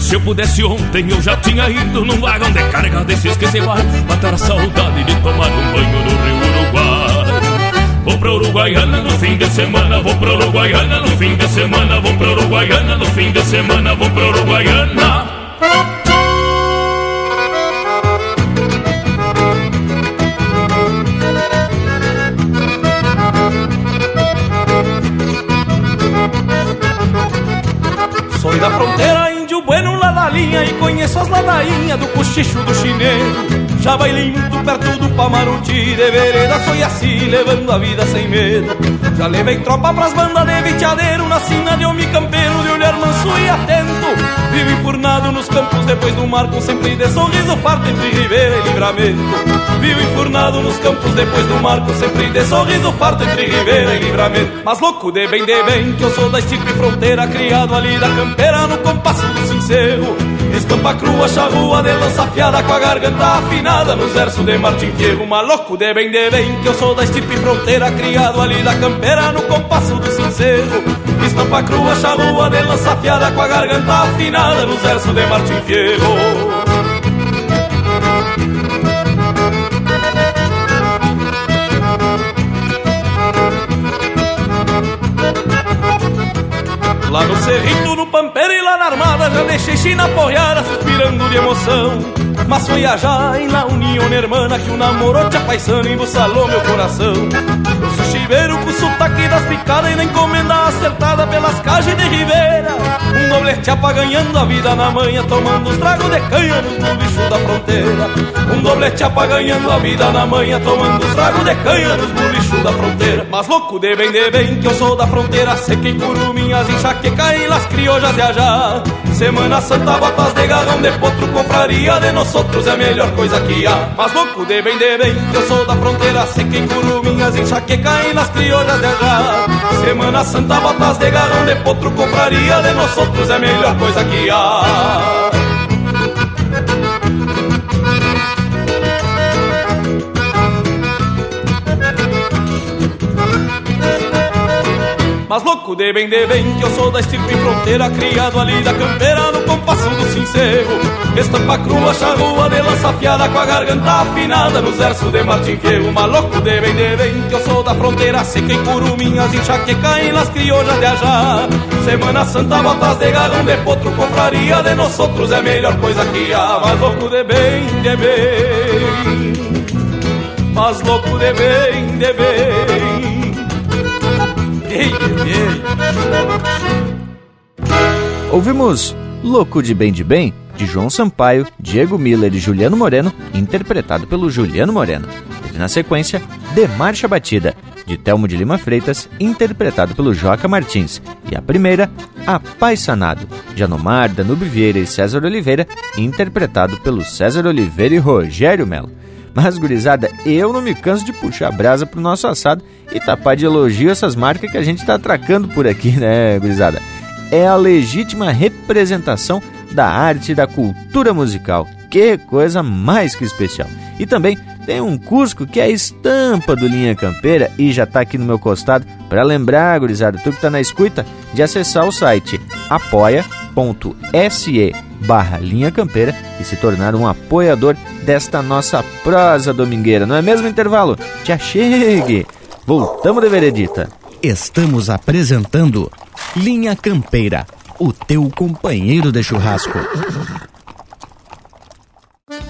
Se eu pudesse ontem eu já tinha ido num vagão de carga desses que se vai matar a saudade de tomar um banho no rio Uruguai. Vou pra Uruguaiana no fim de semana, vou pra Uruguaiana no fim de semana, vou pra Uruguaiana no fim de semana, vou pra Uruguaiana. Cochicho do chinelo Já vai limpo perto do Pamaruti De vereda foi assim, levando a vida sem medo. Já levei tropa pras bandas de viteadeiro Na sina de homem campeiro, de olhar manso e atento. Vivo enfurnado nos campos depois do mar Com sempre de sorriso farto entre ribeira e livramento. Vivo enfurnado nos campos depois do mar Com sempre de sorriso farto entre ribeira e livramento. Mas louco de bem, de bem, que eu sou da estipe fronteira Criado ali da campeira no compasso do sincero Escampa crua, charrua de lança afiada Com a garganta afinada nos versos de Martim Fierro Maluco de bem, de bem, que eu sou da estipe fronteira Criado ali da campeira no compasso do sincero Estampa crua, charrua de lança afiada Com a garganta afinada nos versos de Martim Fierro deixei China porreada suspirando de emoção. Mas foi a em la união hermana Que o namoro te apaixona e embuçalou meu coração. Eu sou chiveiro com sotaque das picadas E na encomenda acertada pelas cajas de ribeira Um doblete ganhando a vida na manhã Tomando os tragos de canha no bicho da fronteira. Um doblete ganhando a vida na manhã Tomando os tragos de canha nos bicho da fronteira. Mas louco de bem, de bem, que eu sou da fronteira Sei que curuminhas, enxaqueca e las criollas de allá Semana Santa, botas de garrão de potro Confraria de nós outros é a melhor coisa que há. Mas louco de bem, de bem, eu sou da fronteira Sei que curuminhas, enxaqueca e las criollas de allá Semana Santa, botas de garrão de potro Confraria de nós outros é a melhor coisa que há Mas louco de bem, de bem, que eu sou da estirpe fronteira Criado ali da campeira, no compasso do sincero Estampa crua, charrua de lança afiada Com a garganta afinada, nos versos de Martim Fierro. Maluco de bem, de bem, que eu sou da fronteira Seca em curuminhas, enxaqueca em las criollas de ajá. Semana Santa, botas de garrão de potro Confraria de nós outros é a melhor coisa que há. Mas louco de bem, de bem. Mas louco de bem, de bem. Ouvimos Louco de Bem de Bem, de João Sampaio, Diego Miller e Juliano Moreno, interpretado pelo Juliano Moreno. E na sequência, De Marcha Batida, de Telmo de Lima Freitas, interpretado pelo Joca Martins. E a primeira, Apaixonado, de Anomar, Danube Vieira e César Oliveira, interpretado pelo César Oliveira e Rogério Melo. Mas, gurizada, eu não me canso de puxar brasa pro nosso assado e tapar de elogio essas marcas que a gente tá atracando por aqui, né, gurizada? É a legítima representação da arte e da cultura musical. Que coisa mais que especial. E também tem um Cusco que é a estampa do Linha Campeira e já tá aqui no meu costado para lembrar, gurizada, tu que tá na escuta, de acessar o site apoia.se barra Linha Campeira e se tornar um apoiador desta nossa prosa domingueira. Não é mesmo intervalo? Te achegue! Voltamos de veredita. Estamos apresentando Linha Campeira, o teu companheiro de churrasco.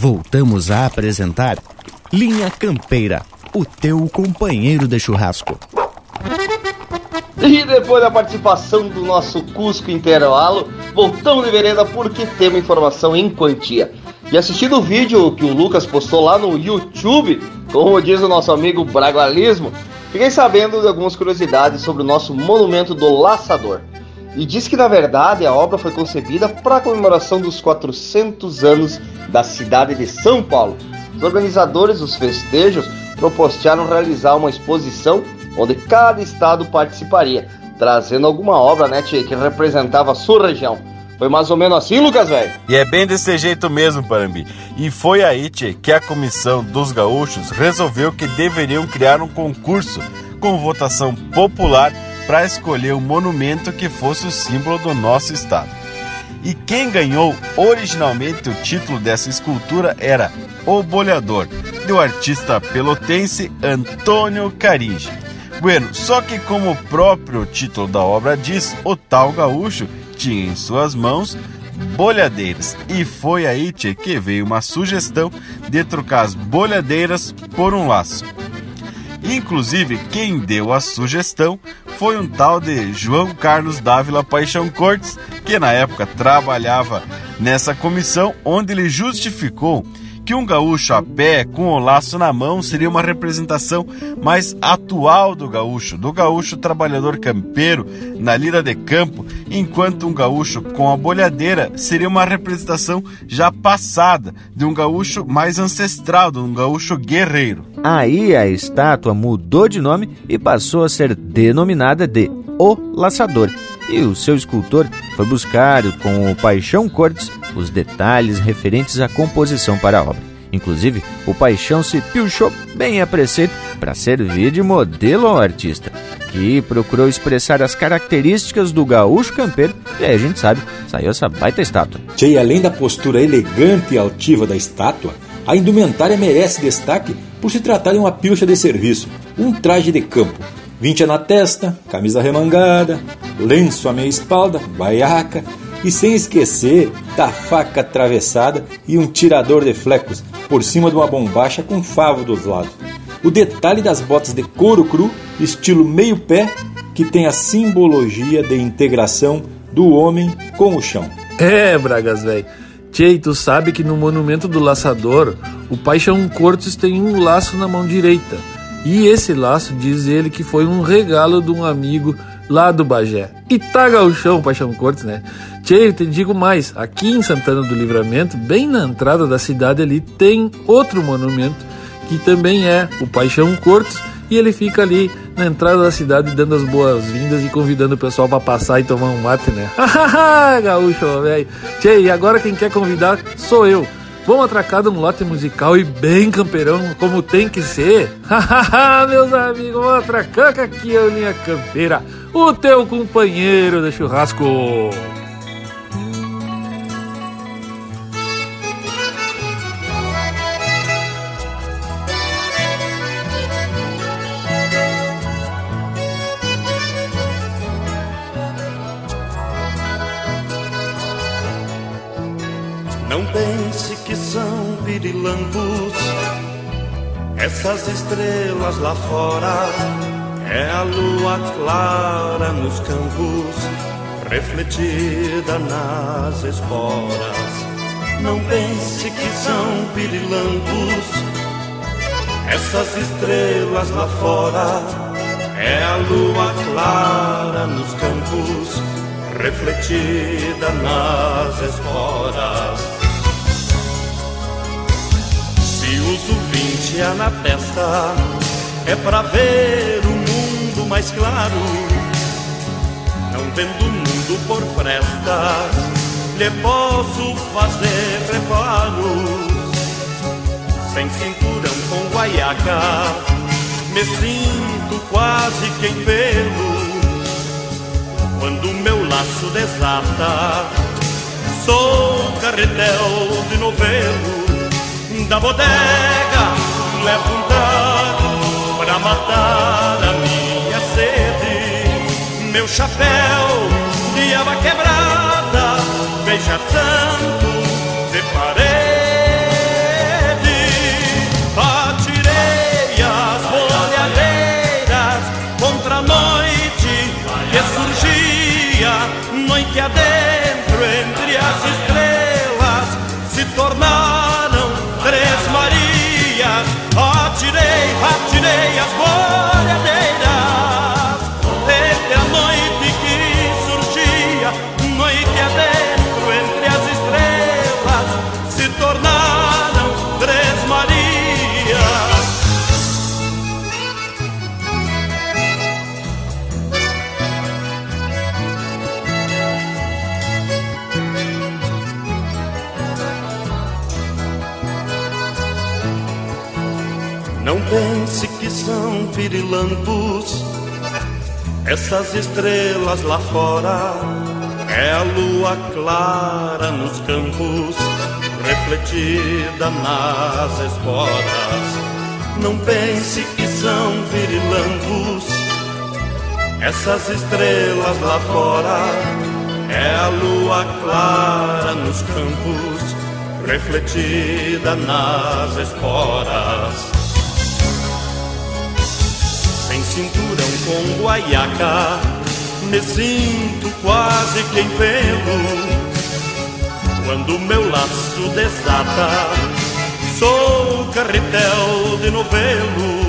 Voltamos a apresentar Linha Campeira, o teu companheiro de churrasco. E depois da participação do nosso Cusco Intervalo, voltamos de vereda porque temos informação em quantia. E assistindo o vídeo que o Lucas postou lá no YouTube, como diz o nosso amigo Bragualismo, fiquei sabendo de algumas curiosidades sobre o nosso monumento do Laçador. E diz que na verdade a obra foi concebida para a comemoração dos 400 anos da cidade de São Paulo. Os organizadores dos festejos propostaram realizar uma exposição onde cada estado participaria, trazendo alguma obra né, tia, que representava a sua região. Foi mais ou menos assim, Lucas, velho? E é bem desse jeito mesmo, Parambi. E foi aí, tchê, que a comissão dos gaúchos resolveu que deveriam criar um concurso com votação popular para escolher o monumento que fosse o símbolo do nosso estado. E quem ganhou originalmente o título dessa escultura era O Bolhador, do artista pelotense Antônio Caringe. Bueno, só que como o próprio título da obra diz, o tal gaúcho tinha em suas mãos bolhadeiras. E foi aí tchê, que veio uma sugestão de trocar as bolhadeiras por um laço. Inclusive, quem deu a sugestão foi um tal de João Carlos Dávila Paixão Cortes, que na época trabalhava nessa comissão, onde ele justificou que um gaúcho a pé com o laço na mão seria uma representação mais atual do gaúcho, do gaúcho trabalhador campeiro na lida de campo, enquanto um gaúcho com a bolhadeira seria uma representação já passada de um gaúcho mais ancestral, de um gaúcho guerreiro. Aí a estátua mudou de nome e passou a ser denominada de O Laçador. E o seu escultor foi buscar com o Paixão Cortes os detalhes referentes à composição para a obra. Inclusive, o Paixão se pilchou bem a preceito para servir de modelo ao artista, que procurou expressar as características do gaúcho campeiro, e aí a gente sabe, saiu essa baita estátua. Tchê, além da postura elegante e altiva da estátua, a indumentária merece destaque por se tratar de uma pilcha de serviço, um traje de campo, vincha na testa, camisa remangada, lenço à meia espalda, baiaca, e sem esquecer da faca atravessada e um tirador de flecos por cima de uma bombacha com favo dos lados. O detalhe das botas de couro cru, estilo meio pé, que tem a simbologia de integração do homem com o chão. É, Bragas, velho. Tchê, tu sabe que no monumento do laçador, o Paixão Cortes tem um laço na mão direita. E esse laço diz ele que foi um regalo de um amigo lá do Bagé. E tá gauchão, Paixão Cortes, né? Tchê, te digo mais, aqui em Santana do Livramento, bem na entrada da cidade ali, tem outro monumento que também é o Paixão Cortes e ele fica ali na entrada da cidade dando as boas-vindas e convidando o pessoal para passar e tomar um mate, né? Gaúcho, velho. Tchê, e agora quem quer convidar sou eu. Vamos atracado no lote musical e bem campeirão, como tem que ser. Meus amigos, vamos atracar que aqui é a Linha Campeira, o teu companheiro de churrasco. Essas estrelas lá fora. É a lua clara nos campos, refletida nas esporas. Não pense que são pirilampos essas estrelas lá fora. É a lua clara nos campos, refletida nas esporas. Uso vinte a na testa, é pra ver o mundo mais claro. Não vendo o mundo por fresta, lhe posso fazer reparos. Sem cinturão com guaiaca, me sinto quase que em pelo. Quando meu laço desata, sou carretel de novelo da bodega levo um trago pra matar a minha sede. Meu chapéu de aba quebrada, beija santo de parede. Atirei as bolhadeiras contra a noite que surgia, noite adentro atirei, as bolhadeiras. Que são pirilampos essas estrelas lá fora. É a lua clara nos campos, refletida nas esporas. Não pense que são virilangos essas estrelas lá fora. É a lua clara nos campos, refletida nas esporas. Cinturão com guaiaca, me sinto quase que em pelo. Quando meu laço desata, sou carretel de novelo.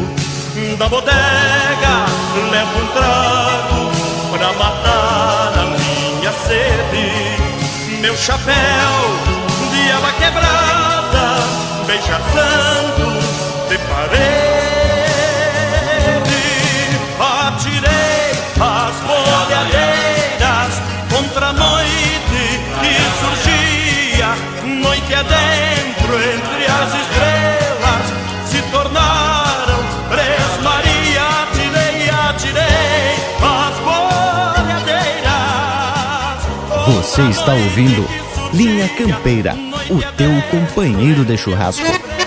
Da bodega levo um trago pra matar a minha sede. Meu chapéu de aba quebrada, beija santo de parede. Noite adentro entre as estrelas, se tornaram três Maria. Atirei, atirei as boiadeiras. Você está ouvindo Linha Campeira, o teu companheiro de churrasco.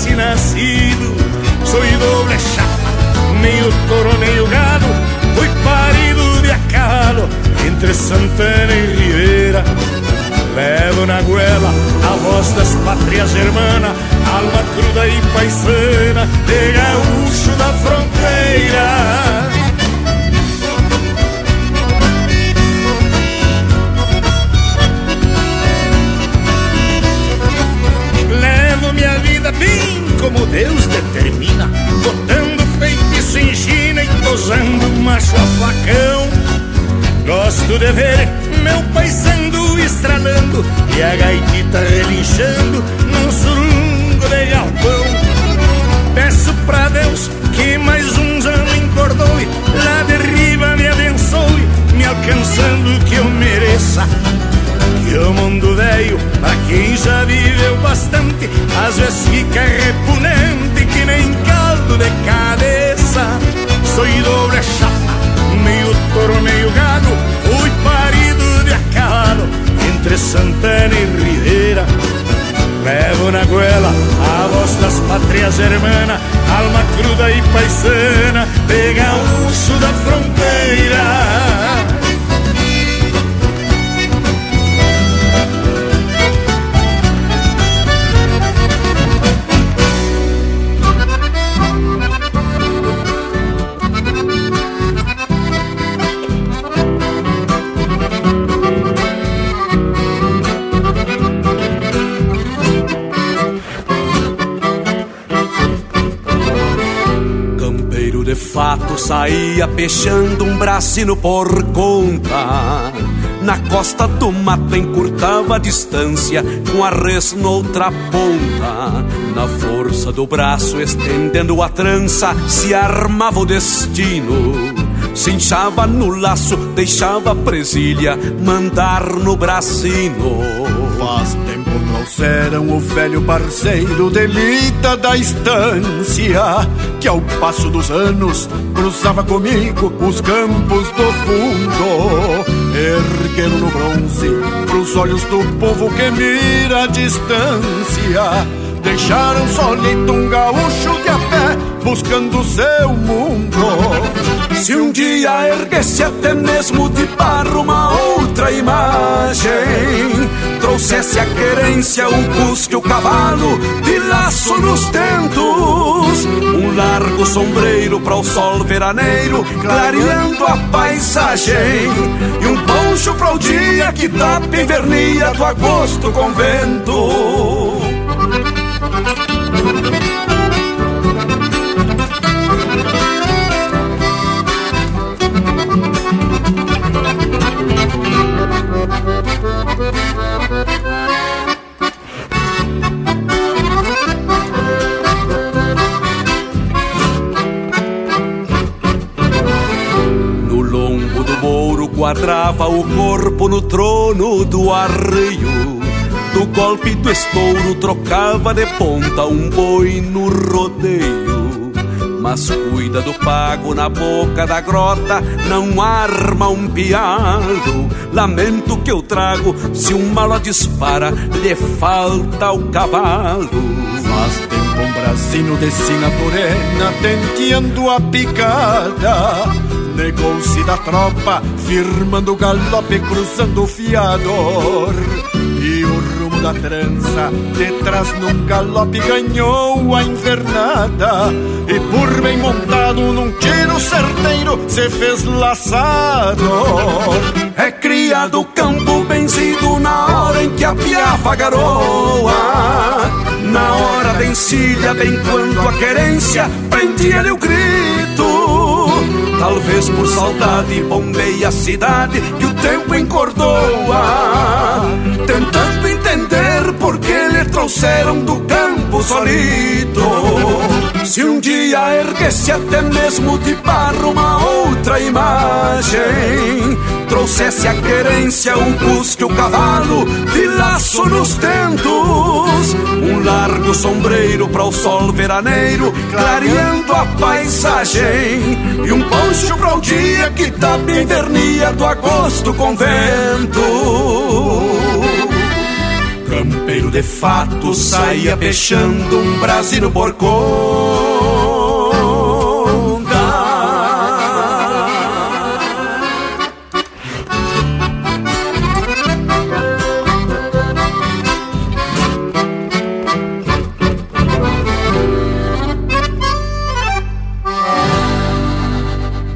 Tivesse nascido. Sou doble chapa, touro, meio gado Fui parido de a cavalo entre Santana e Ribeira. Levo na goela a voz das pátrias germana Alma cruda e paisana de gaúcho da fronteira como Deus determina Botando feitiço em China e tosando macho a facão. Gosto de ver meu paisando estralando E a gaitita relinchando num surungo de galpão. Peço pra Deus que mais uns anos encordoe Lá de riba me abençoe Me alcançando o que eu mereça que o mundo velho, pra quem já viveu bastante, às vezes fica repugnante que nem caldo de cabeça. Sou doble chapa, meio touro, meio gado, fui parido de a cavalo entre Santana e Ribeira. Levo na goela a voz das pátrias hermanas, alma cruda e paisana, de gaúcho da fronteira. Saía peixando um bracino por conta. Na costa do mato encurtava a distância com a res noutra ponta. Na força do braço estendendo a trança se armava o destino. Se inchava no laço, deixava a presilha mandar no bracino. Faz tempo trouxeram o velho parceiro delita da estância Que ao passo dos anos cruzava comigo os campos do fundo Ergueram no bronze pros olhos do povo que mira a distância. Deixaram solito um gaúcho de a pé buscando seu mundo. Se um dia erguesse até mesmo de barro uma outra imagem, trouxesse a querência, o busque, o cavalo, de laço nos tentos, um largo sombreiro para o sol veraneiro, clareando a paisagem, e um poncho para o dia que tapa e vernia do agosto com vento. Quadrava o corpo no trono do arreio. Do golpe do estouro trocava de ponta um boi no rodeio. Mas cuida do pago na boca da grota, não arma um piado. Lamento que eu trago, se um mala dispara, lhe falta o cavalo. Faz tempo um brasino de sina torena, tenteando a picada. Negou-se da tropa, firmando o galope, cruzando o fiador. E o rumo da trança, detrás num galope, ganhou a invernada. E por bem montado num tiro certeiro, se fez laçador. É criado campo benzido na hora em que a piafa garoa. Na hora da encilha, bem quando a querência prendia-lhe o grito. Talvez por saudade bombei a cidade que o tempo encordoa Tentando entender por que trouxeram do campo solito. Se um dia erguesse até mesmo de barro uma outra imagem Trouxesse a querência, o busque, o cavalo de laço nos tentos. Um largo sombreiro para o sol veraneiro Clareando a paisagem. E um poncho para o dia que tapa invernia do agosto com vento Campeiro de fato saía peixando um brasino por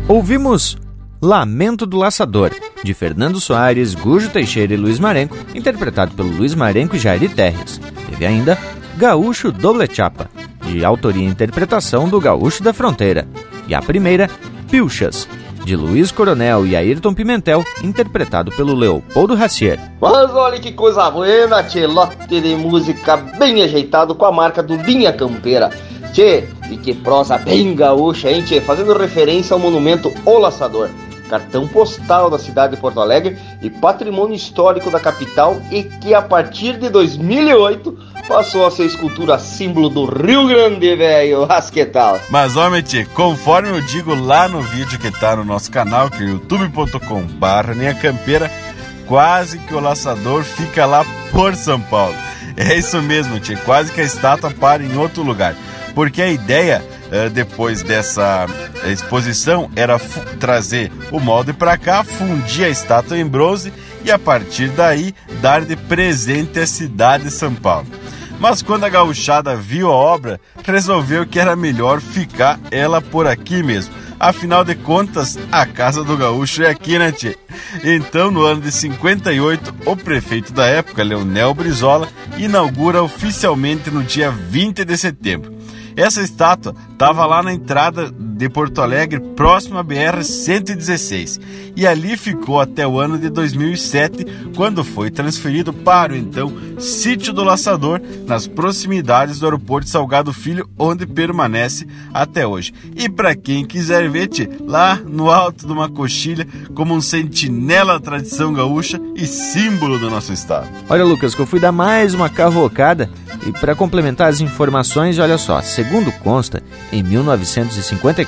Ouvimos Lamento do Laçador, de Fernando Soares, Gujo Teixeira e Luiz Marenco, interpretado pelo Luiz Marenco e Jairi Terres. Teve ainda Gaúcho Doble Chapa, de autoria e interpretação do Gaúcho da Fronteira. E a primeira, Pilchas, de Luiz Coronel e Ayrton Pimentel, interpretado pelo Leopoldo Racier. Mas olha que coisa buena, tchê, lote de música bem ajeitado com a marca do Linha Campeira. Tchê, e que prosa bem gaúcha, hein, tchê? Fazendo referência ao monumento O Laçador, cartão postal da cidade de Porto Alegre e patrimônio histórico da capital e que a partir de 2008 passou a ser escultura símbolo do Rio Grande, velho. Rasquetal. Mas, homem, tchê, conforme eu digo lá no vídeo que tá no nosso canal, que é youtube.com barra campeira, quase que o laçador fica lá por São Paulo. É isso mesmo, tchê, quase que a estátua para em outro lugar porque a ideia depois dessa exposição era trazer o molde para cá, fundir a estátua em bronze e a partir daí dar de presente a cidade de São Paulo. Mas quando a gauchada viu a obra, resolveu que era melhor ficar ela por aqui mesmo. Afinal de contas, a casa do gaúcho é aqui, né, tchê? Então, no ano de 58, o prefeito da época, Leonel Brizola, inaugura oficialmente no dia 20 de setembro. Essa estátua estava lá na entrada de Porto Alegre, próximo à BR-116, e ali ficou até o ano de 2007, quando foi transferido para o então Sítio do Laçador, nas proximidades do aeroporto Salgado Filho, onde permanece até hoje. E para quem quiser ver, tchê, lá no alto de uma coxilha, como um sentinela da tradição gaúcha e símbolo do nosso estado. Olha, Lucas, que eu fui dar mais uma carrocada e para complementar as informações, olha só, segundo consta, em 1954,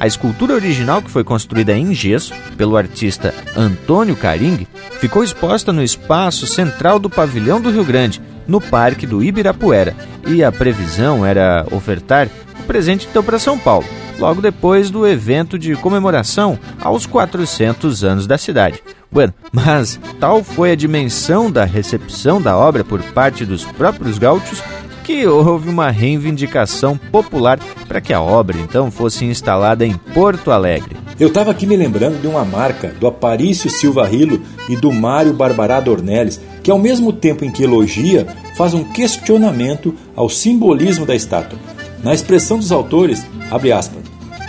a escultura original que foi construída em gesso pelo artista Antônio Caring ficou exposta no espaço central do pavilhão do Rio Grande, no Parque do Ibirapuera, e a previsão era ofertar o presente então para São Paulo, logo depois do evento de comemoração aos 400 anos da cidade. Bueno, mas tal foi a dimensão da recepção da obra por parte dos próprios gaúchos que houve uma reivindicação popular para que a obra então fosse instalada em Porto Alegre. Eu estava aqui me lembrando de uma marca do Aparício Silva Rilo e do Mário Barbará Ornelis, que ao mesmo tempo em que elogia, faz um questionamento ao simbolismo da estátua. Na expressão dos autores, abre aspas,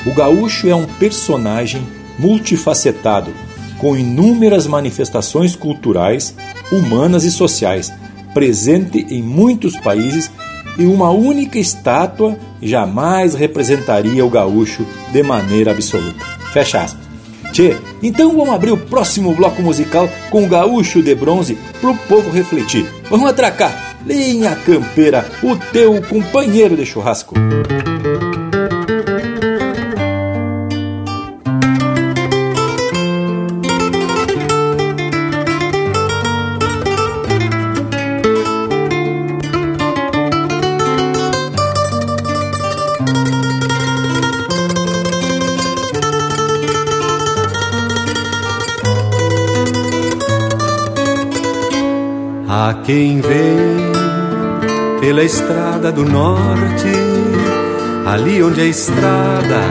o gaúcho é um personagem multifacetado, com inúmeras manifestações culturais, humanas e sociais, presente em muitos países e uma única estátua jamais representaria o gaúcho de maneira absoluta. Fecha aspas. Tchê, então vamos abrir o próximo bloco musical com o gaúcho de bronze para o povo refletir. Vamos atracar! Linha Campeira, o teu companheiro de churrasco. Quem vem pela estrada do norte, ali onde a estrada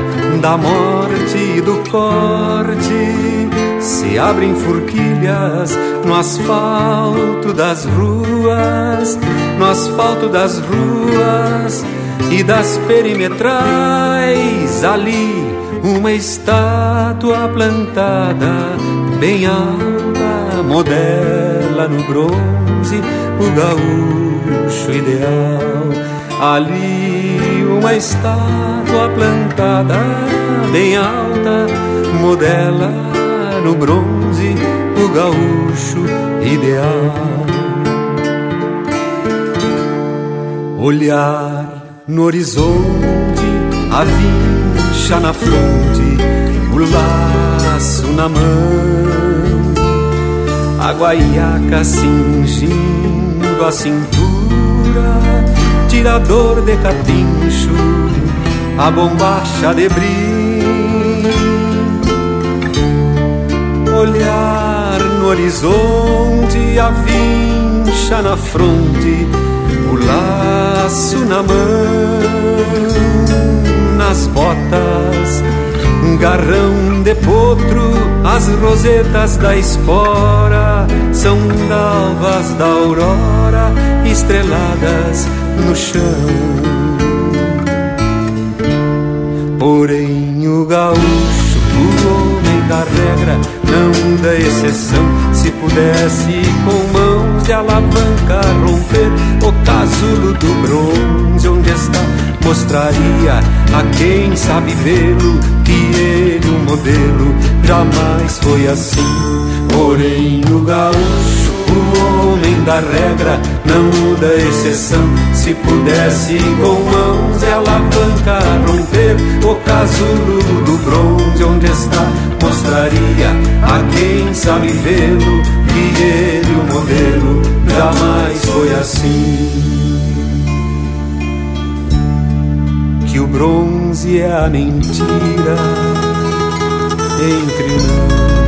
da morte e do corte se abrem forquilhas no asfalto das ruas, no asfalto das ruas e das perimetrais, ali uma estátua plantada bem alta, modela no bronze o gaúcho ideal. Ali uma estátua plantada bem alta, modela no bronze o gaúcho ideal. Olhar no horizonte, a vincha na fronte, o laço na mão a guaiaca cingindo a cintura, tirador de capincho, a bombacha de brim. Olhar no horizonte, a vincha na fronte, o laço na mão, nas botas garrão de potro, as rosetas da espora são dalvas da aurora estreladas no chão. Porém, o gaúcho, o homem da regra, não da exceção, se pudesse com mãos de alavanca romper o casulo do bronze onde está mostraria a quem sabe vê-lo que ele, o modelo, jamais foi assim. Porém, o gaúcho, o homem da regra, não muda a exceção. Se pudesse com mãos e alavanca romper o casulo do bronze onde está, mostraria a quem sabe vê-lo que ele, o modelo, jamais foi assim. que o bronze é a mentira entre o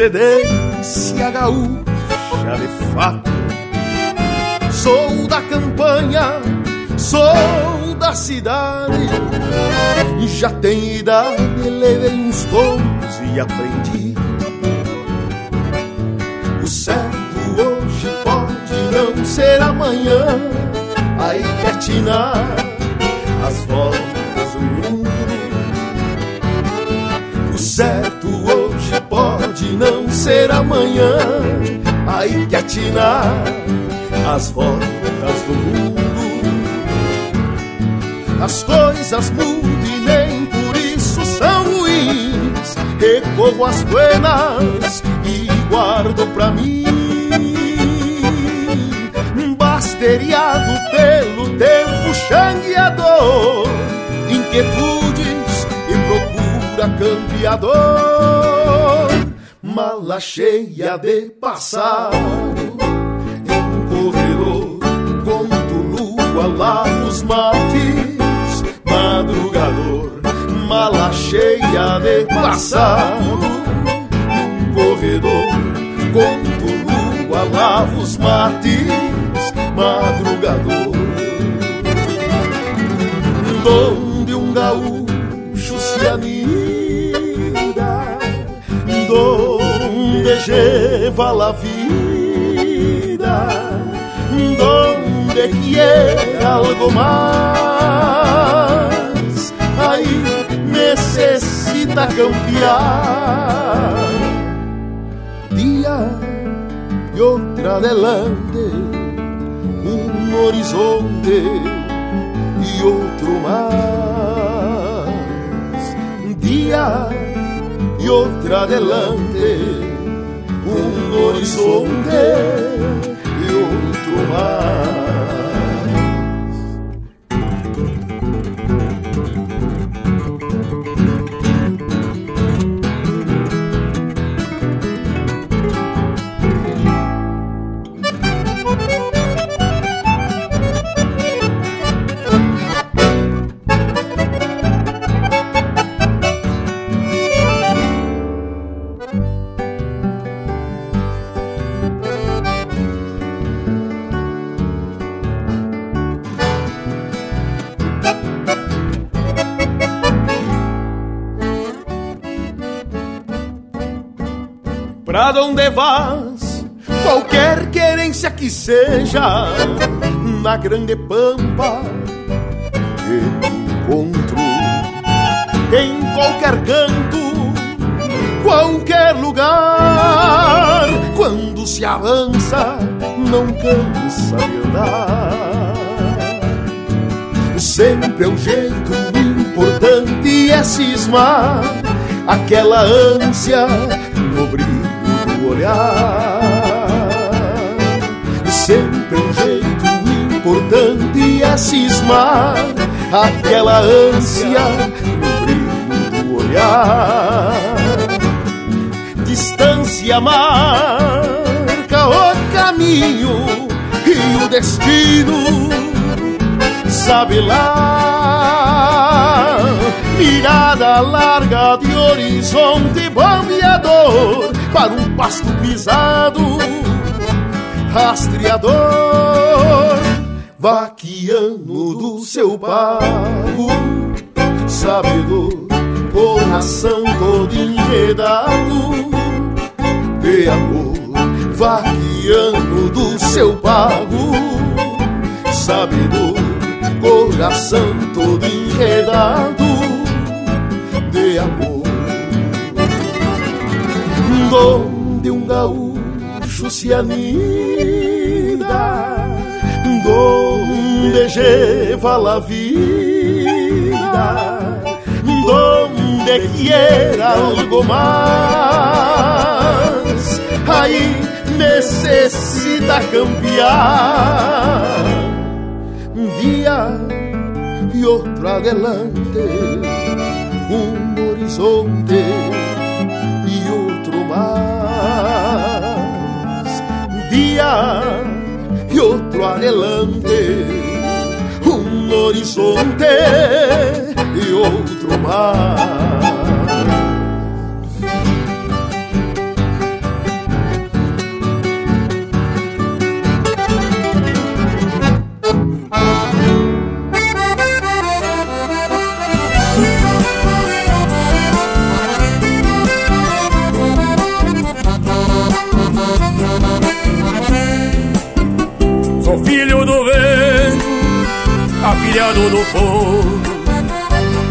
Procedência gaúcha de fato. Sou da campanha, sou da cidade, já tenho idade, levei uns tons e aprendi. O certo hoje pode não ser amanhã, aí quer tinar as voltas não ser amanhã, aí que atinar as voltas do mundo. As coisas mudam e nem por isso são ruins. Recorro às buenas e guardo pra mim. Basteriado pelo tempo xangueador, inquietudes e procura campeador. Mala cheia de passado, em corredor, conto lua, lavo os mates, madrugador. Mala cheia de passado, um corredor, conto lua, lavo os mates, madrugador. Donde um gaúcho lleva la vida, donde quiere algo más, ahí necesita cambiar. Día y otra adelante, un horizonte y otro más. Día y otra adelante, un horizonte y otro más. Onde vas? Qualquer querência que seja, na grande pampa que encontro. Em qualquer canto, qualquer lugar, quando se avança, não cansa de andar. Sempre é um jeito importante é cismar aquela ânsia no brilho olhar. Sempre um jeito importante é cismar aquela ânsia no brilho do olhar. Distância marca o caminho e o destino sabe lá. Mirada larga de horizonte bombeador para um pasto pisado, rastreador, vaquiano do seu pago, sabedor, coração todo enredado de amor, vaquiano do seu pago, sabedor, coração todo enredado de amor. Donde um gaúcho se anida, donde lleva la vida, donde quiera algo más, ahí necesita cambiar. Un día y otro adelante, un horizonte Día y otro adelante, un horizonte e outro mar. Afilhado do fogo,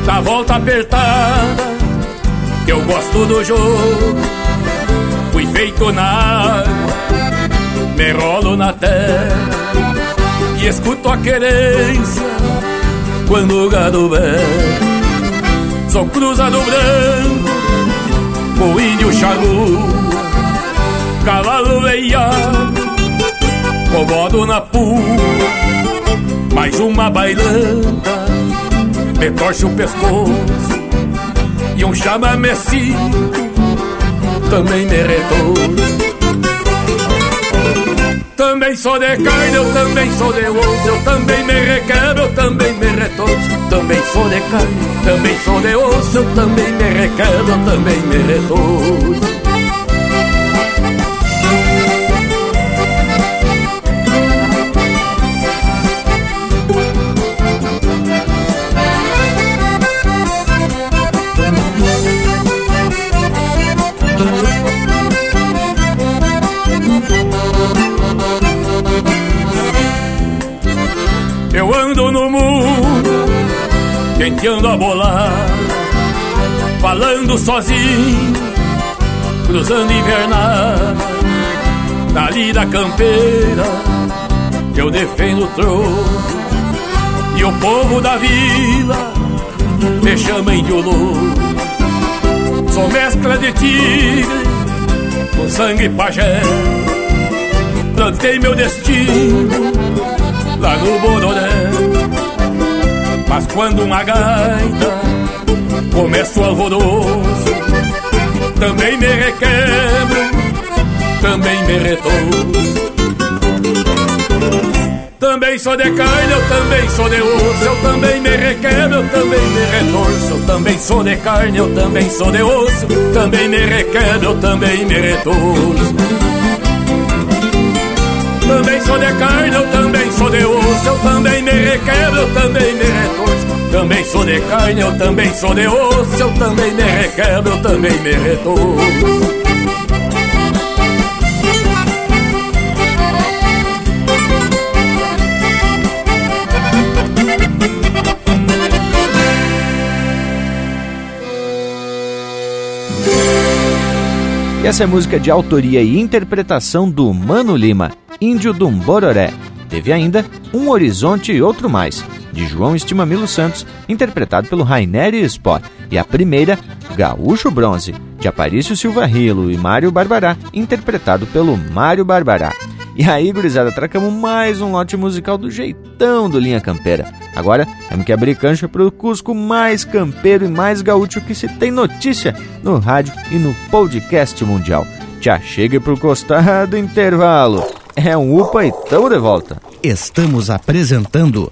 da volta apertada, que eu gosto do jogo. Fui feito na água, me rolo na terra e escuto a querência quando o gado berra. Sou cruzado branco, o índio charrua, cavalo veiado, comodo na pua mais uma bailanta me torce o pescoço e um chamamecito também me. Também sou de carne, eu também sou de osso, eu também me requebro, eu também me retorço. Também sou de carne, também sou de osso, eu também me requebro, eu também me retorço. Falando sozinho, cruzando invernada, na lida campeira, eu defendo o trono, e o povo da vila me chama índio louco. Sou mescla de tigre com sangue pajé, plantei meu destino lá no Bororé. Mas quando uma gaita começa o alvoroço, também me requebro, também me. Também sou de carne, eu também sou de osso, eu também me requebro, eu também me retorço. Eu também sou de carne, eu também sou de osso, também me requebro, eu também me retorço. Também sou de carne, eu também sou de osso, eu também me requebro, eu também me retorço. Também sou de carne, eu também sou de osso, eu também me requebro, eu também me retorço. E essa é música de autoria e interpretação do Mano Lima, Índio do Bororé. Teve ainda Um Horizonte e Outro Mais, de João Estimamilo Santos, interpretado pelo Rainer Sport. E a primeira, Gaúcho Bronze, de Aparício Silva Rilo e Mário Barbará, interpretado pelo Mário Barbará. E aí, gurizada, tracamos mais um lote musical do jeitão do Linha Campeira. Agora, temos que abrir cancha pro Cusco mais campeiro e mais gaúcho que se tem notícia no rádio e no podcast mundial. Já chegue pro costado intervalo. É um UPA e tamo de volta. Estamos apresentando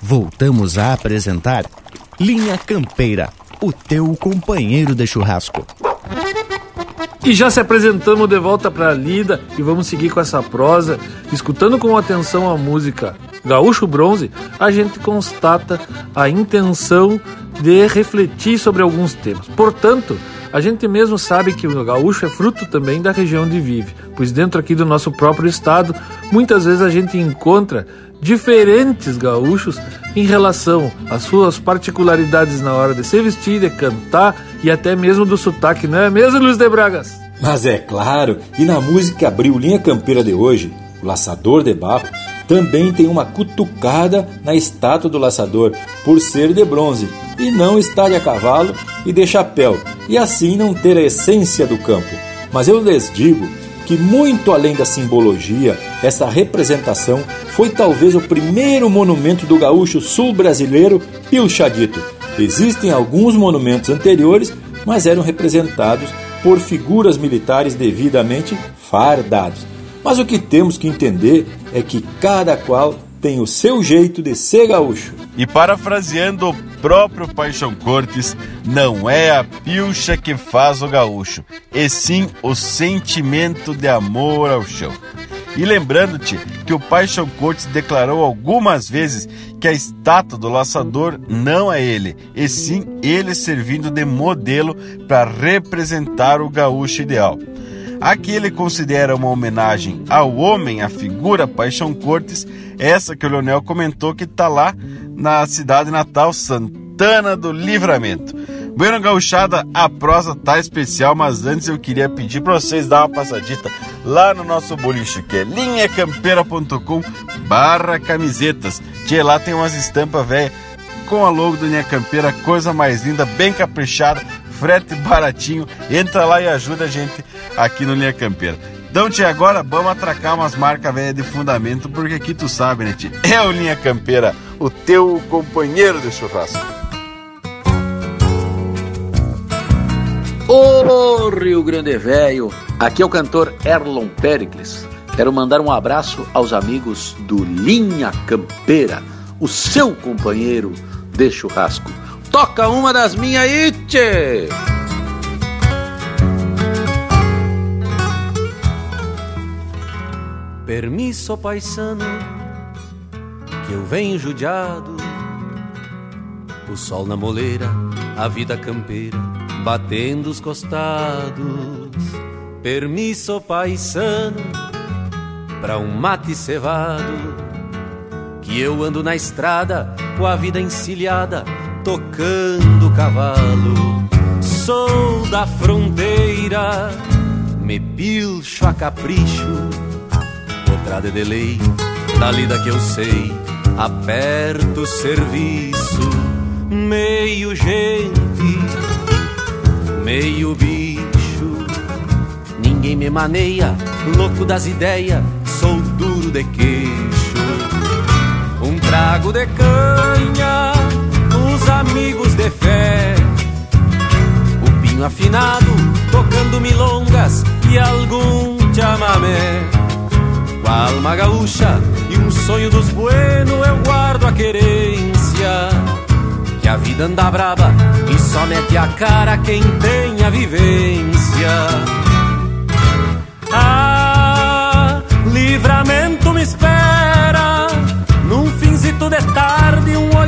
Voltamos a apresentar Linha Campeira, o teu companheiro de churrasco. E já se apresentamos de volta para a lida e vamos seguir com essa prosa, escutando com atenção a música Gaúcho Bronze, a gente constata a intenção de refletir sobre alguns temas. Portanto, a gente mesmo sabe que o gaúcho é fruto também da região onde vive, pois dentro aqui do nosso próprio estado, muitas vezes a gente encontra diferentes gaúchos em relação às suas particularidades na hora de se vestir, de cantar e até mesmo do sotaque, não é mesmo, Luiz de Bragas? Mas é claro, e na música abriu linha campeira de hoje, o Laçador de Barro, também tem uma cutucada na estátua do laçador, por ser de bronze, e não estar a cavalo e de chapéu, e assim não ter a essência do campo. Mas eu lhes digo que, muito além da simbologia, essa representação foi talvez o primeiro monumento do gaúcho sul-brasileiro pilchadito. Existem alguns monumentos anteriores, mas eram representados por figuras militares devidamente fardados. Mas o que temos que entender é que cada qual tem o seu jeito de ser gaúcho. E parafraseando o próprio Paixão Cortes, não é a pilcha que faz o gaúcho, e sim o sentimento de amor ao chão. E lembrando-te que o Paixão Cortes declarou algumas vezes que a estátua do laçador não é ele, e sim ele servindo de modelo para representar o gaúcho ideal. Aqui ele considera uma homenagem ao homem, a figura Paixão Cortes, essa que o Leonel comentou que está lá na cidade natal Santana do Livramento. Bueno, gauchada, a prosa tá especial, mas antes eu queria pedir para vocês dar uma passadita lá no nosso boliche, que é linhacampeira.com barra camisetas. Tchê, lá tem umas estampas, velho, com a logo do Linha Campeira, coisa mais linda, bem caprichada, frete baratinho. Entra lá e ajuda a gente aqui no Linha Campeira. Então, tia, agora vamos atracar umas marcas velhas de fundamento, porque aqui tu sabe, né, tia? É o Linha Campeira, o teu companheiro de churrasco. Ô Rio Grande Velho, aqui é o cantor Erlon Pericles. Quero mandar um abraço aos amigos do Linha Campeira, o seu companheiro de churrasco. Toca uma das minhas aí, tchê! Permisso, paisano, que eu venho judiado. O sol na moleira, a vida campeira, batendo os costados. Permisso, paisano, pra um mate cevado. Que eu ando na estrada, com a vida encilhada, tocando cavalo. Sou da fronteira, me pilcho a capricho estrada de lei, da lida que eu sei, aperto serviço, meio gente, meio bicho. Ninguém me maneia, louco das ideias, sou duro de queixo. Um trago de canha, amigos de fé. O pinho afinado, tocando milongas e algum chamamé com a alma gaúcha e um sonho dos bueno eu guardo a querência. Que a vida anda braba e só mete a cara quem tem a vivência. Ah, livramento me espera num finzito de tarde, um olhar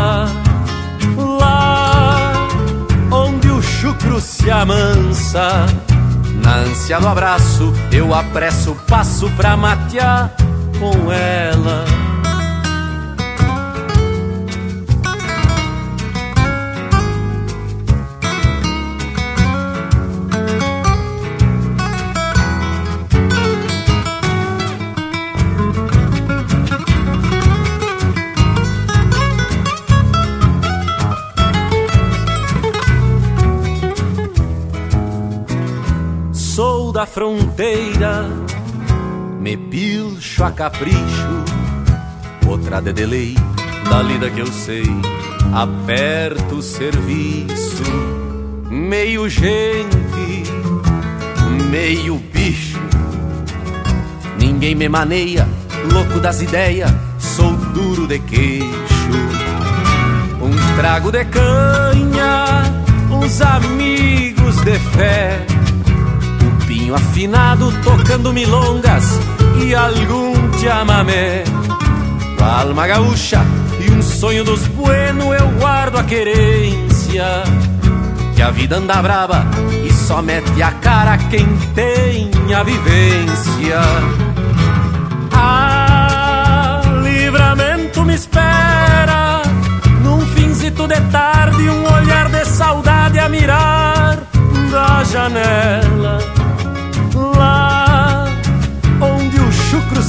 O chucro se amansa, na ânsia do abraço, eu apresso o passo pra matear com ela. Da fronteira, me pilcho a capricho, outra de da lida que eu sei, aperto o serviço, meio gente, meio bicho, ninguém me maneia, louco das ideias, sou duro de queixo, um trago de canha, uns amigos de fé Pinho afinado tocando milongas e algum chamamé. Alma gaúcha e um sonho dos bueno eu guardo a querência. Que a vida anda brava e só mete a cara quem tem a vivência. Ah, livramento me espera num finzito de tarde, um olhar de saudade a mirar da janela.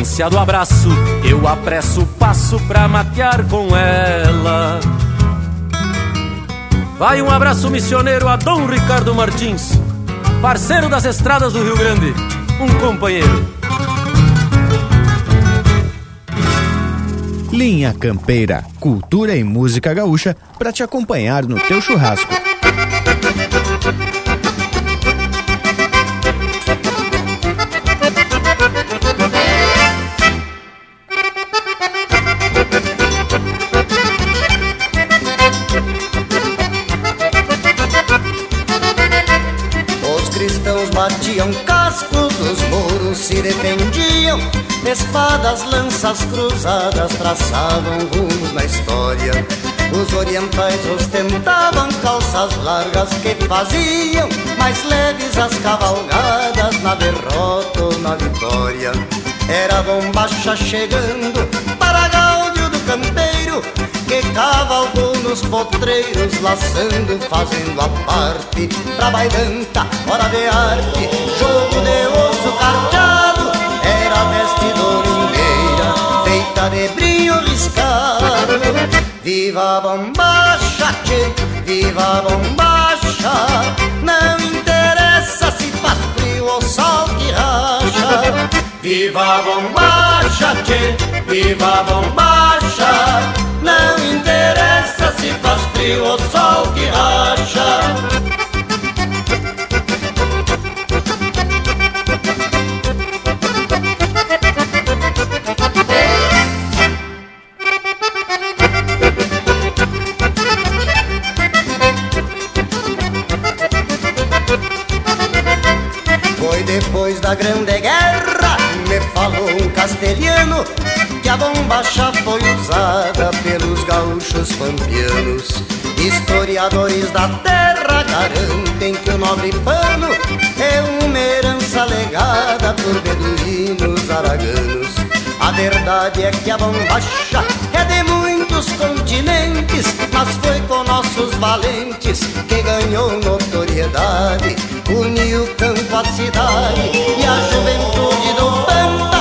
Ânsia do abraço, eu apresso o passo pra matear com ela. Vai um abraço missioneiro a Dom Ricardo Martins, parceiro das estradas do Rio Grande, um companheiro. Linha Campeira, cultura e música gaúcha para te acompanhar no teu churrasco. Batiam cascos, os muros se defendiam, espadas, lanças cruzadas traçavam rumos na história. Os orientais ostentavam calças largas que faziam mais leves as cavalgadas na derrota ou na vitória. Era bombacha chegando para Gáudio do Campeiro, que cavalgou nos potreiros, laçando, fazendo a parte pra bailanta, hora de arte, jogo de osso carteado, era veste domingueira, feita de brilho riscado. Viva a bombacha, tchê, viva a bombacha, não interessa se faz frio ou sol que racha. Viva a bombacha, tchê, viva bombacha, não interessa se faz frio ou sol que racha. Depois da Grande Guerra, castelhano, que a bombacha foi usada pelos gaúchos pampianos. Historiadores da terra garantem que o nobre pano é uma herança legada por beduínos araganos. A verdade é que a bombacha é de muitos continentes, mas foi com nossos valentes que ganhou notoriedade. Uniu campo à cidade e a juventude do Pampa,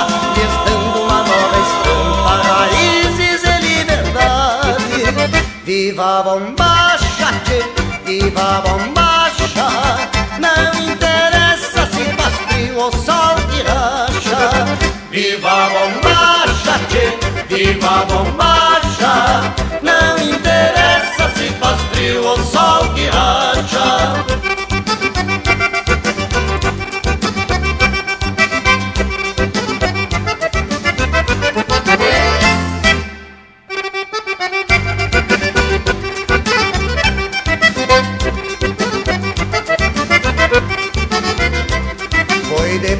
Viva bombacha, tchê, viva bombacha, não interessa se faz frio ou sol que racha. Viva bombacha, tchê, viva bombacha, não interessa se faz frio ou sol que racha.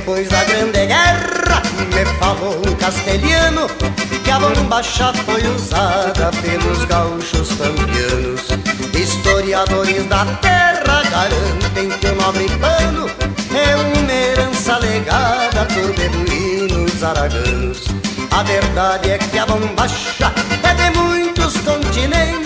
Depois da Grande Guerra, me falou um castelhano, que a bombacha foi usada pelos gaúchos pampianos. Historiadores da terra garantem que o nobre pano é uma herança legada por beduínos araganos. A verdade é que a bombacha é de muitos continentes,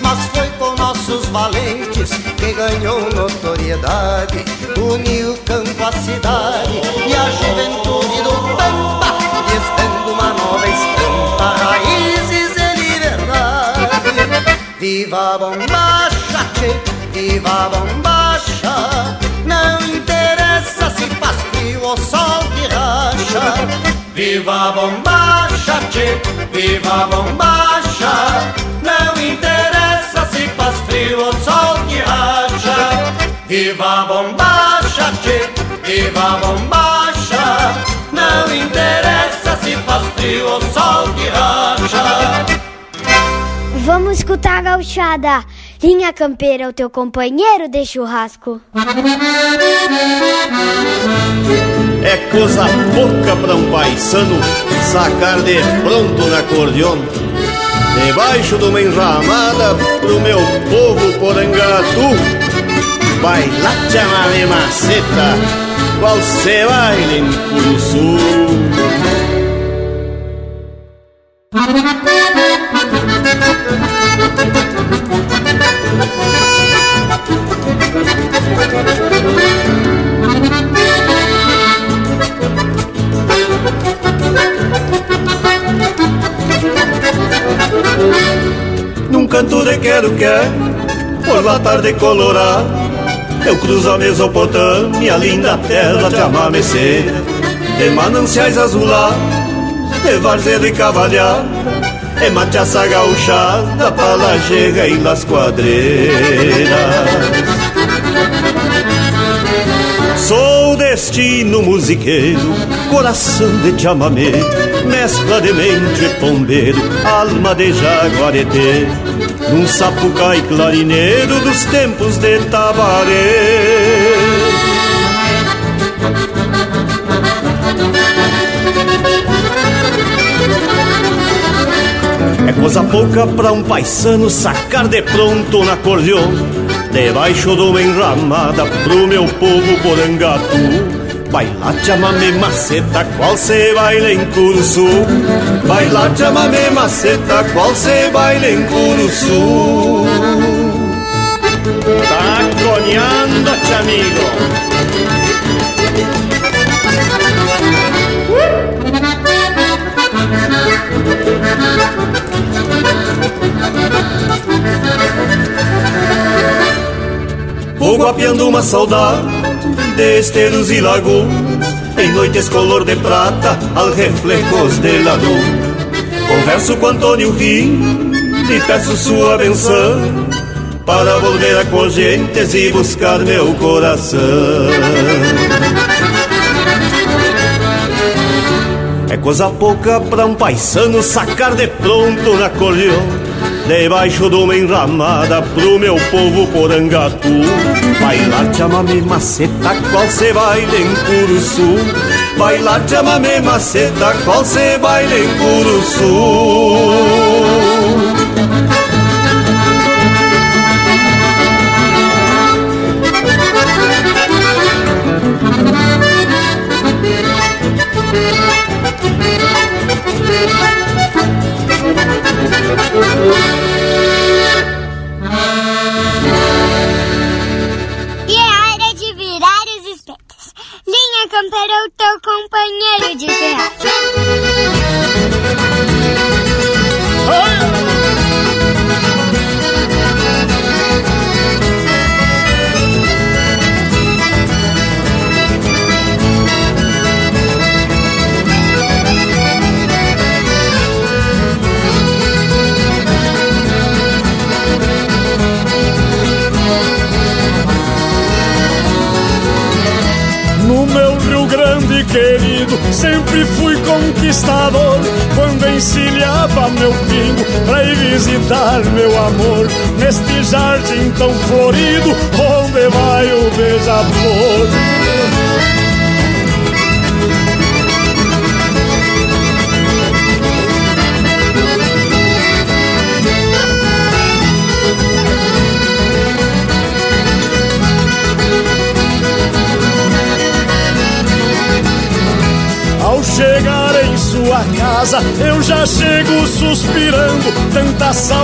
mas foi com nossos valentes que ganhou notoriedade. Uniu o campo à cidade e a juventude do Pampa, gestando uma nova estampa, raízes e liberdade. Viva a bombacha, viva a bombacha, não interessa se faz frio ou sol que racha. Viva a bombacha, viva a bombacha. Ou sol que racha. Viva a bombacha, tchê, viva a bombacha. Não interessa se faz frio ou sol que racha. Vamos escutar a gauchada. Linha Campeira, o teu companheiro de churrasco. É coisa pouca pra um paisano sacar de pronto na acordeon. Debaixo de uma enramada pro meu povo porangatu. Bailar chamame maceta, qual se baile em Curuçu. Canto de quero quer, por la tarde colorada, eu cruzo a Mesopotâmia, linda terra de amamecer, de mananciais azulados, de varzedo e cavalhada, é machaça gauchada, palajega e las quadreiras. Sou destino musiqueiro, coração de chamamé, mescla de mente pombeiro, alma de jaguareté, num sapucai clarineiro dos tempos de Tabaré. É coisa pouca pra um paisano sacar de pronto na acordeon Debaixo de uma enramada pro meu povo porangatu Bailar chamame maceta, qual se baila em Curuçu Bailar chamame maceta, qual se baila em Curuçu Tá coneando, amigo. Vou guapeando uma saudade de esteros e lagoas Em noites color de prata, al reflejos de la luz. Converso com Antônio Rim e peço sua benção Para volver a Corgentes e buscar meu coração. É coisa pouca pra um paisano sacar de pronto na acordeon Debaixo de uma enramada pro meu povo porangatu Bailar chamame maceta, qual se baile em Curuçu Bailar chamame maceta, qual se baile em Curuçu companheiro de churrasco. Tão florido,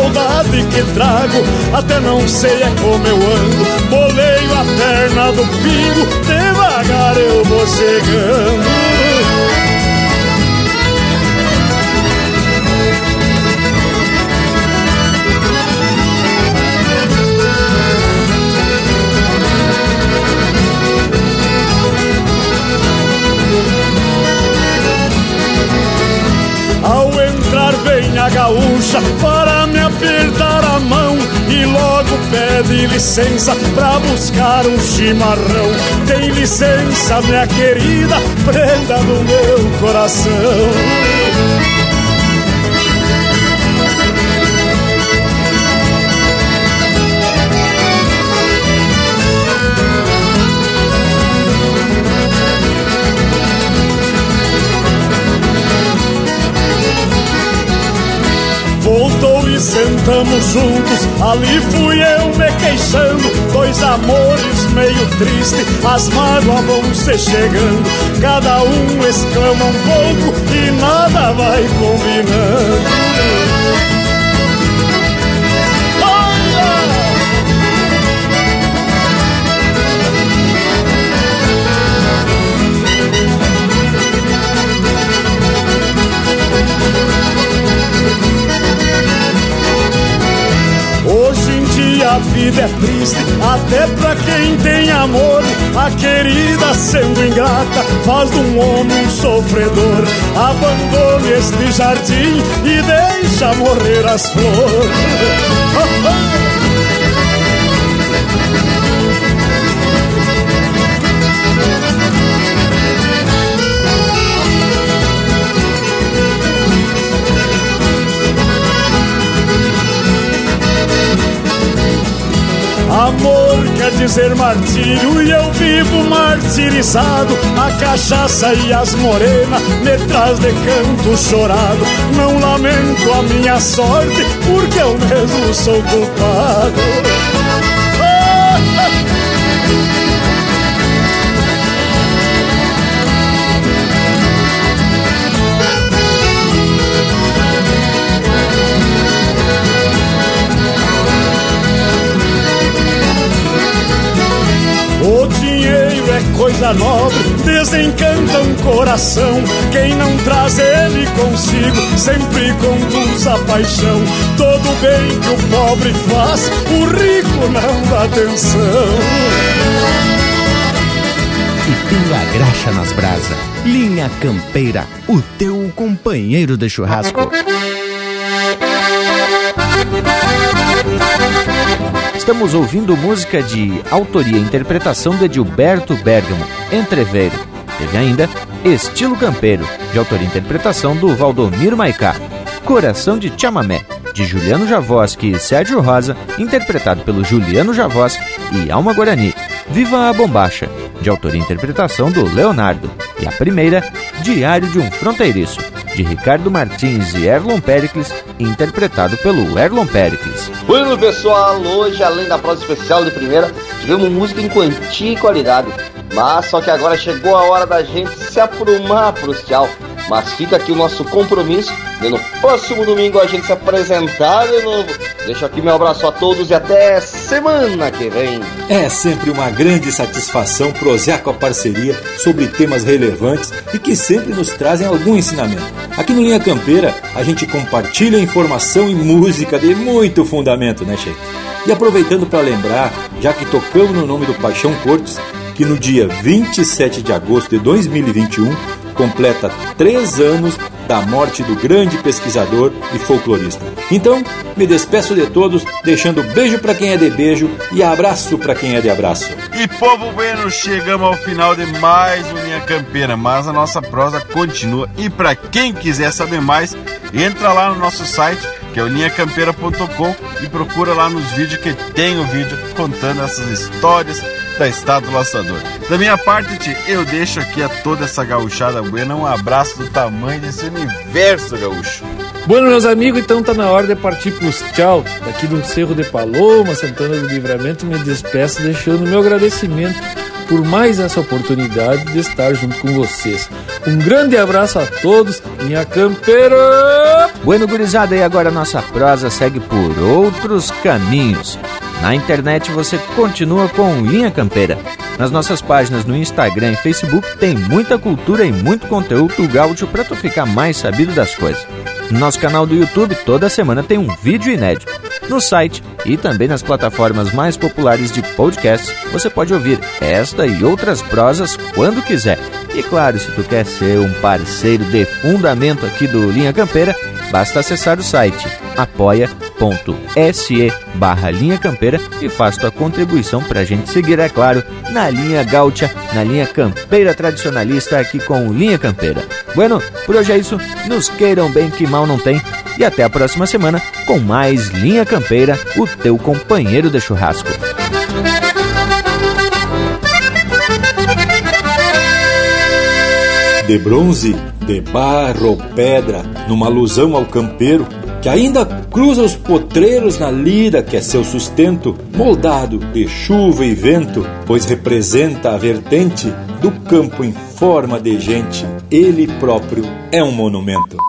saudade que trago, até não sei é como eu ando. Boleio a perna do pingo, devagar eu vou chegando. gaúcha para me apertar pede licença pra buscar um chimarrão. Tem licença, minha querida, prenda do meu coração. Sentamos juntos, ali fui eu me queixando. Dois amores meio triste, as mágoas vão se chegando. Cada um exclama um pouco e nada vai combinando. A vida é triste, até pra quem tem amor. A querida sendo ingrata faz de um homem sofredor. Abandone este jardim e deixa morrer as flores. Amor quer dizer martírio e eu vivo martirizado. A cachaça e as morenas me traz de canto chorado. Não lamento a minha sorte, porque eu mesmo sou culpado. Coisa nobre, desencanta um coração. Quem não traz ele consigo, sempre conduz a paixão. Todo bem que o pobre faz, o rico não dá atenção. E pinga graxa nas brasas. Linha Campeira, o teu companheiro de churrasco. Estamos ouvindo música de autoria e interpretação de Gilberto Bergamo, Entreveiro. Teve ainda Estilo Campeiro, de autoria e interpretação do Valdomiro Maicá. Coração de Chamamé, de Juliano Javoski e Sérgio Rosa, interpretado pelo Juliano Javoski e Alma Guarani. Viva a Bombacha, de autoria e interpretação do Leonardo. E a primeira, Diário de um Fronteiriço, de Ricardo Martins e Erlon Pericles, interpretado pelo Erlon Pericles. Bueno, pessoal, hoje, além da prosa especial de primeira, tivemos música em quantia e qualidade. Mas só que agora chegou a hora da gente se aprumar pro tchau. Mas fica aqui o nosso compromisso de no próximo domingo a gente se apresentar de novo. Deixo aqui meu abraço a todos e até semana que vem. É sempre uma grande satisfação prosear com a parceria sobre temas relevantes e que sempre nos trazem algum ensinamento. Aqui no Linha Campeira a gente compartilha informação e música de muito fundamento, né, Che? E aproveitando para lembrar, já que tocamos no nome do Paixão Cortes, que no dia 27 de agosto de 2021 completa três anos da morte do grande pesquisador e folclorista. Então, me despeço de todos, deixando beijo para quem é de beijo e abraço para quem é de abraço. E povo bueno, chegamos ao final de mais um Linha Campeira, mas a nossa prosa continua. E para quem quiser saber mais, entra lá no nosso site, que é o linhacampeira.com e procura lá nos vídeos que tem o vídeo contando essas histórias da Estado do Laçador. Da minha parte, eu deixo aqui a toda essa gauchada buena um abraço do tamanho desse universo gaúcho. Bueno, meus amigos, então tá na hora de partir pros tchau. Daqui do Cerro de Paloma, Santana do Livramento, me despeço deixando meu agradecimento por mais essa oportunidade de estar junto com vocês. Um grande abraço a todos, minha campeira! Bueno, gurizada, e agora nossa prosa segue por outros caminhos. Na internet você continua com Linha Campeira. Nas nossas páginas no Instagram e Facebook tem muita cultura e muito conteúdo gaúcho para tu ficar mais sabido das coisas. No nosso canal do YouTube toda semana tem um vídeo inédito. No site e também nas plataformas mais populares de podcasts, você pode ouvir esta e outras prosas quando quiser. E claro, se tu quer ser um parceiro de fundamento aqui do Linha Campeira, basta acessar o site apoia.se barra linha campeira e faz tua contribuição para a gente seguir, é claro, na linha gaúcha, na linha campeira tradicionalista aqui com Linha Campeira. Bueno, por hoje é isso, nos queiram bem que mal não tem e até a próxima semana com mais Linha Campeira, o teu companheiro de churrasco. De bronze, de barro ou pedra, numa alusão ao campeiro que ainda cruza os potreiros na lida que é seu sustento, moldado de chuva e vento, pois representa a vertente do campo em forma de gente. Ele próprio é um monumento.